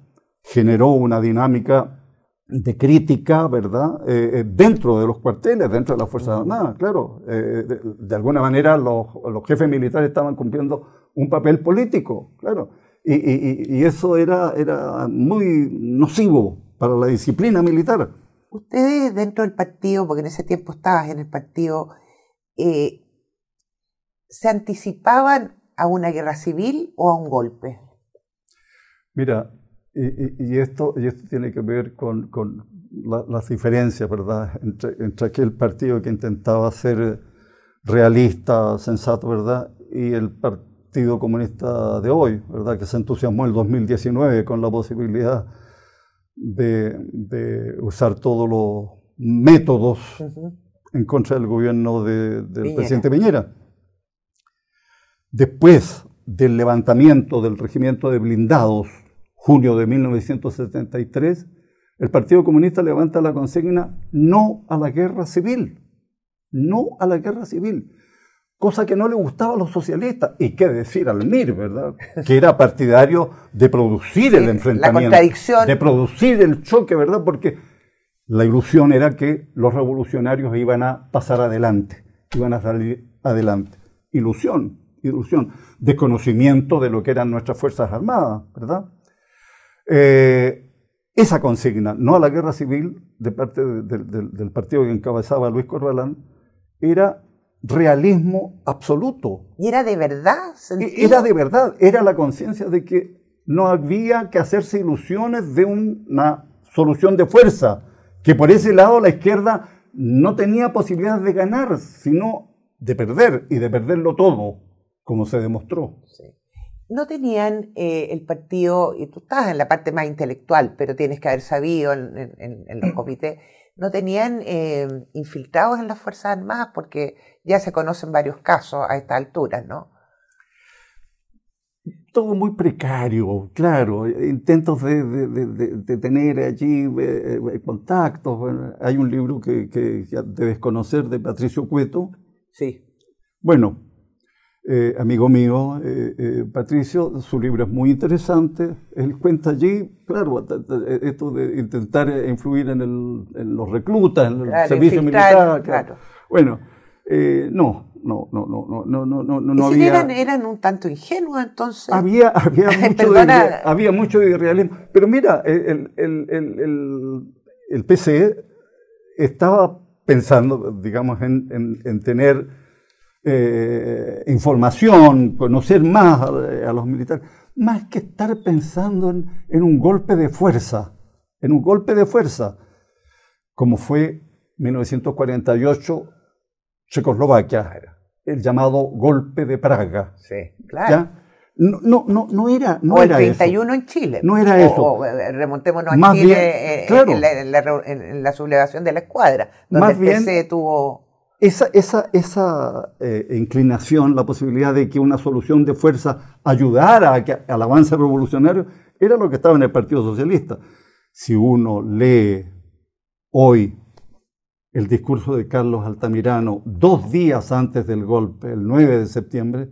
generó una dinámica de crítica, ¿verdad? Eh, dentro de los cuarteles, dentro de las Fuerzas Armadas, claro. De, alguna manera los, jefes militares estaban cumpliendo un papel político, claro. Y, eso era, era muy nocivo para la disciplina militar. Ustedes dentro del partido, porque en ese tiempo estabas en el partido, ¿se anticipaban a una guerra civil o a un golpe? Mira, y, esto, y esto tiene que ver con, con las diferencias, ¿verdad?, entre, entre, aquel partido que intentaba ser realista, sensato, ¿verdad?, y el Partido Comunista de hoy, ¿verdad?, que se entusiasmó en el 2019 con la posibilidad de, de usar todos los métodos en contra del gobierno del presidente Piñera. Después del levantamiento del regimiento de blindados, junio de 1973, el Partido Comunista levanta la consigna no a la guerra civil, no a la guerra civil, cosa que no le gustaba a los socialistas, y qué decir al MIR, ¿verdad? Que era partidario de producir el enfrentamiento, de producir el choque, ¿verdad? Porque la ilusión era que los revolucionarios iban a pasar adelante, iban a salir adelante. Ilusión, ilusión, desconocimiento de lo que eran nuestras Fuerzas Armadas, ¿verdad? Eh, esa consigna, no a la guerra civil, de parte del partido que encabezaba Luis Corbalán, era realismo absoluto. ¿Y era de verdad? E, era de verdad, era la conciencia de que no había que hacerse ilusiones de una solución de fuerza, que por ese lado la izquierda no tenía posibilidades de ganar, sino de perder y de perderlo todo, como se demostró. Sí no tenían eh, el partido, y tú estás en la parte más intelectual, pero tienes que haber sabido en, los comités, no tenían eh, infiltrados en las Fuerzas Armadas porque ya se conocen varios casos a esta altura, ¿no? todo muy precario, claro, intentos de, tener allí eh, eh, contactos. hay un libro que, que, ya debes conocer de Patricio Cueto. Sí. Bueno, eh, amigo mío, Patricio, su libro es muy interesante. Él cuenta allí, claro, esto de intentar influir en, el, los reclutas, en el servicio militar. Claro. Bueno, no, no, no, no, no, no, no, no, había... Eran, eran un tanto ingenuos entonces. Había, había, *laughs* mucho, de, había mucho de irrealismo. Pero mira, el, el, el, el, PCE estaba pensando, digamos, en, en, tener eh, información, conocer más a, los militares, más que estar pensando en, en un golpe de fuerza, en un golpe de fuerza, como fue 1948 Checoslovaquia el llamado golpe de Praga. Sí, claro. No, no, no, no era, no o el 31 en Chile. No era eso. O, eh, remontémonos a Chile eh, en, la, sublevación de la escuadra, donde Más bien, PC tuvo... Esa, esa, eh, inclinación, la posibilidad de que una solución de fuerza ayudara al avance revolucionario, era lo que estaba en el Partido Socialista. Si uno lee hoy el discurso de Carlos Altamirano dos días antes del golpe, el 9 de septiembre,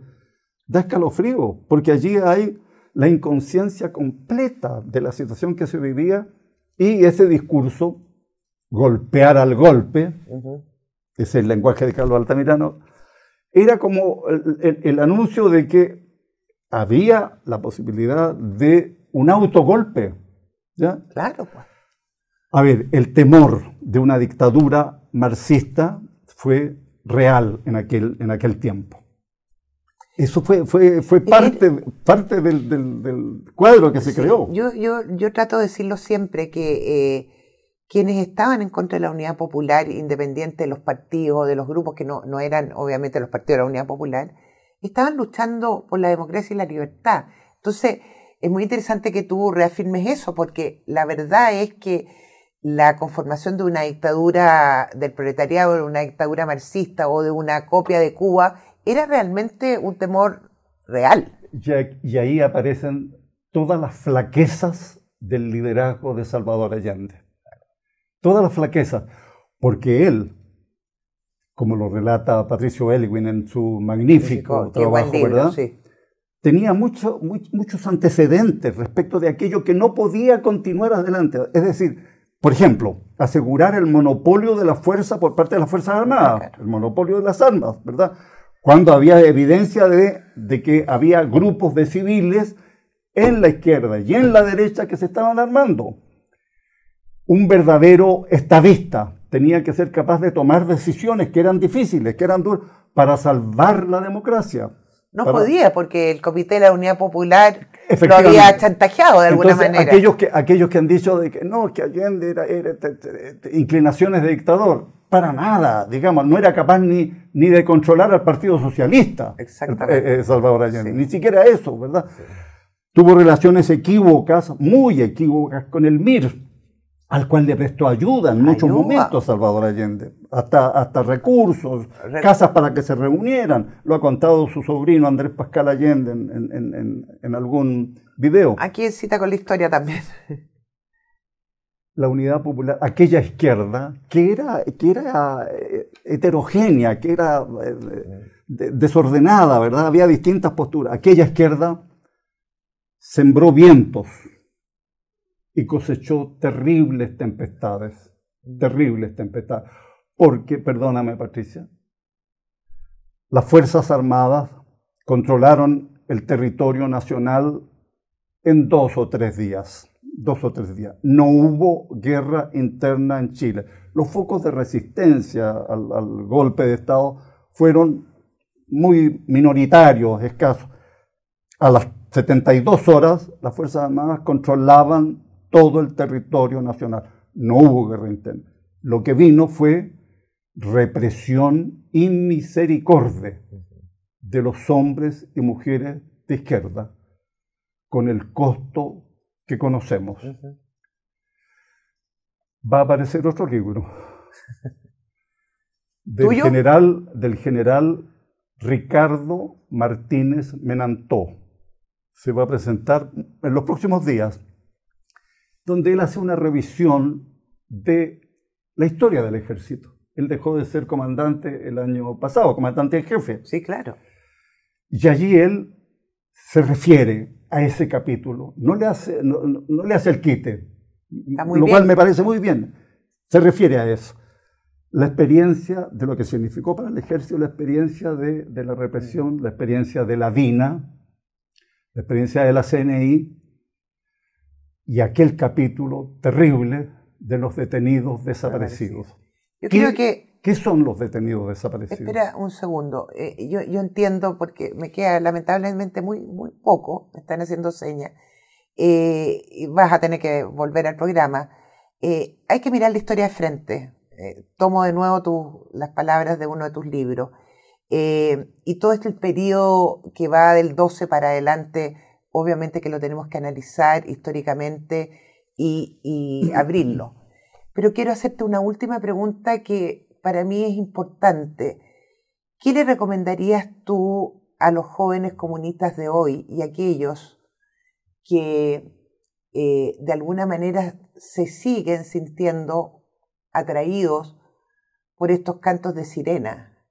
da escalofrío, porque allí hay la inconsciencia completa de la situación que se vivía y ese discurso, golpear al golpe, es el lenguaje de Carlos Altamirano, era como el, el anuncio de que había la posibilidad de un autogolpe. ¿ya? Claro, pues. A ver, el temor de una dictadura marxista fue real en aquel, en aquel tiempo. Eso fue, fue, fue parte, parte del, cuadro que se creó. Yo, yo, yo trato de decirlo siempre que eh, quienes estaban en contra de la unidad popular, independiente de los partidos, de los grupos que no, no eran obviamente los partidos de la unidad popular, estaban luchando por la democracia y la libertad. Entonces, es muy interesante que tú reafirmes eso, porque la verdad es que la conformación de una dictadura del proletariado, de una dictadura marxista o de una copia de Cuba, era realmente un temor real. Y, ahí aparecen todas las flaquezas del liderazgo de Salvador Allende. Todas las flaquezas, porque él, como lo relata Patricio Elwin en su magnífico trabajo, ¿verdad? Tenía muchos antecedentes respecto de aquello que no podía continuar adelante. Es decir, por ejemplo, asegurar el monopolio de la fuerza por parte de las Fuerzas Armadas, el monopolio de las armas, ¿verdad? Cuando había evidencia de, de que había grupos de civiles en la izquierda y en la derecha que se estaban armando. Un verdadero estadista tenía que ser capaz de tomar decisiones que eran difíciles, que eran duras, para salvar la democracia. No podía, porque el Comité de la Unidad Popular lo había chantajeado de alguna manera. Aquellos que, aquellos que han dicho de que no, que Allende era, inclinaciones de dictador, para nada, digamos, no era capaz ni, ni de controlar al Partido Socialista. Exactamente. Eh, eh, Salvador Allende, ni siquiera eso, ¿verdad? Tuvo relaciones equívocas, muy equívocas con el MIR al cual le prestó ayuda en muchos momentos Salvador Allende, hasta, hasta recursos, casas para que se reunieran. Lo ha contado su sobrino Andrés Pascal Allende en, algún video. Aquí cita con la historia también. La Unidad Popular, aquella izquierda que era, que era eh, heterogénea, que era eh, desordenada, ¿verdad? Había distintas posturas. Aquella izquierda sembró vientos y cosechó terribles tempestades, terribles tempestades. Porque, perdóname Patricia, las Fuerzas Armadas controlaron el territorio nacional en dos o tres días. Dos o tres días. No hubo guerra interna en Chile. Los focos de resistencia al, golpe de Estado fueron muy minoritarios, escasos. A las 72 horas, las Fuerzas Armadas controlaban todo el territorio nacional. No hubo guerra interna. Lo que vino fue represión y misericordia de los hombres y mujeres de izquierda, con el costo que conocemos. Va a aparecer otro libro *laughs* del general, del general Ricardo Martínez Menantó se va a presentar en los próximos días, donde él hace una revisión de la historia del ejército. Él dejó de ser comandante el año pasado, comandante en jefe. Sí, claro. Y allí él se refiere a ese capítulo, no le hace, no, le hace el quite, lo cual me parece muy bien. Se refiere a eso. La experiencia de lo que significó para el ejército, la experiencia de, de la represión, la experiencia de la DINA, la experiencia de la CNI y aquel capítulo terrible de los detenidos desaparecidos. Yo creo que... ¿Qué son los detenidos desaparecidos? Espera un segundo. Eh, yo, yo, entiendo, porque me queda lamentablemente muy, muy poco, me están haciendo señas, eh, y vas a tener que volver al programa. Eh, hay que mirar la historia de frente. tomo de nuevo las palabras de uno de tus libros. y todo este periodo que va del 12 para adelante, obviamente que lo tenemos que analizar históricamente y, y abrirlo. Pero quiero hacerte una última pregunta que para mí es importante. ¿Qué le recomendarías tú a los jóvenes comunistas de hoy y aquellos que eh, de alguna manera se siguen sintiendo atraídos por estos cantos de sirena,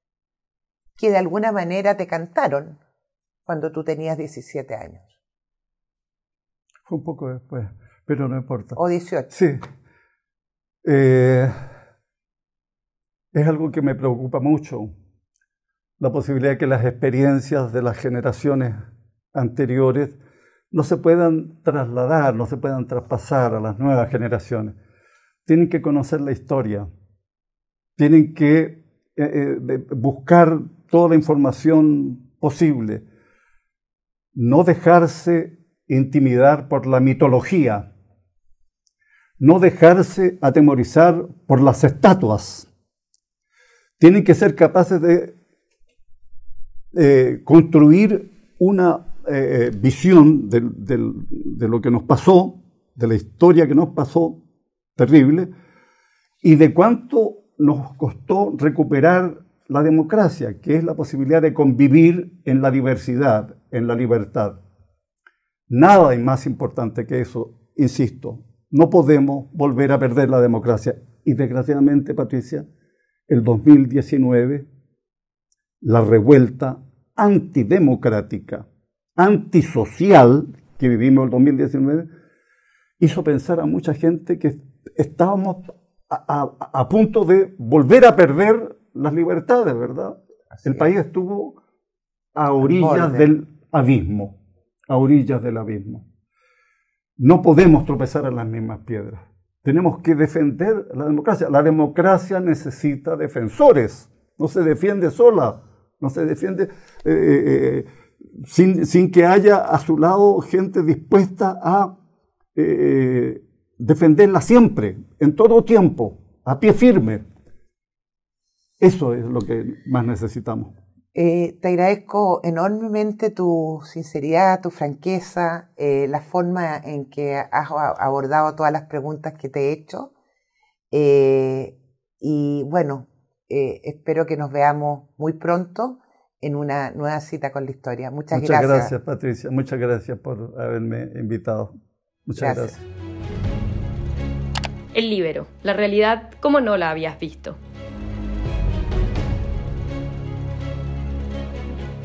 que de alguna manera te cantaron cuando tú tenías 17 años? Fue un poco después, pero no importa. O 18. Sí, eh, es algo que me preocupa mucho, la posibilidad de que las experiencias de las generaciones anteriores no se puedan trasladar, no se puedan traspasar a las nuevas generaciones. Tienen que conocer la historia, tienen que eh, eh, buscar toda la información posible, no dejarse intimidar por la mitología, no dejarse atemorizar por las estatuas. Tienen que ser capaces de eh, construir una eh, visión de, lo que nos pasó, de la historia que nos pasó, terrible, y de cuánto nos costó recuperar la democracia, que es la posibilidad de convivir en la diversidad, en la libertad. Nada es más importante que eso, insisto, no podemos volver a perder la democracia. Y desgraciadamente, Patricia, el 2019, la revuelta antidemocrática, antisocial que vivimos el 2019, hizo pensar a mucha gente que estábamos a, punto de volver a perder las libertades, ¿verdad? el país estuvo a orillas del abismo, a orillas del abismo. No podemos tropezar en las mismas piedras. Tenemos que defender la democracia. La democracia necesita defensores. No se defiende sola. No se defiende eh, eh, eh, sin, que haya a su lado gente dispuesta a defenderla siempre, en todo tiempo, a pie firme. Eso es lo que más necesitamos. Eh, te agradezco enormemente tu sinceridad, tu franqueza, eh, la forma en que has abordado todas las preguntas que te he hecho. Eh, y bueno, espero que nos veamos muy pronto en una nueva cita con la historia. Muchas, gracias. Muchas gracias, Patricia. Muchas gracias por haberme invitado. Muchas gracias. gracias. El libero, la realidad como no la habías visto.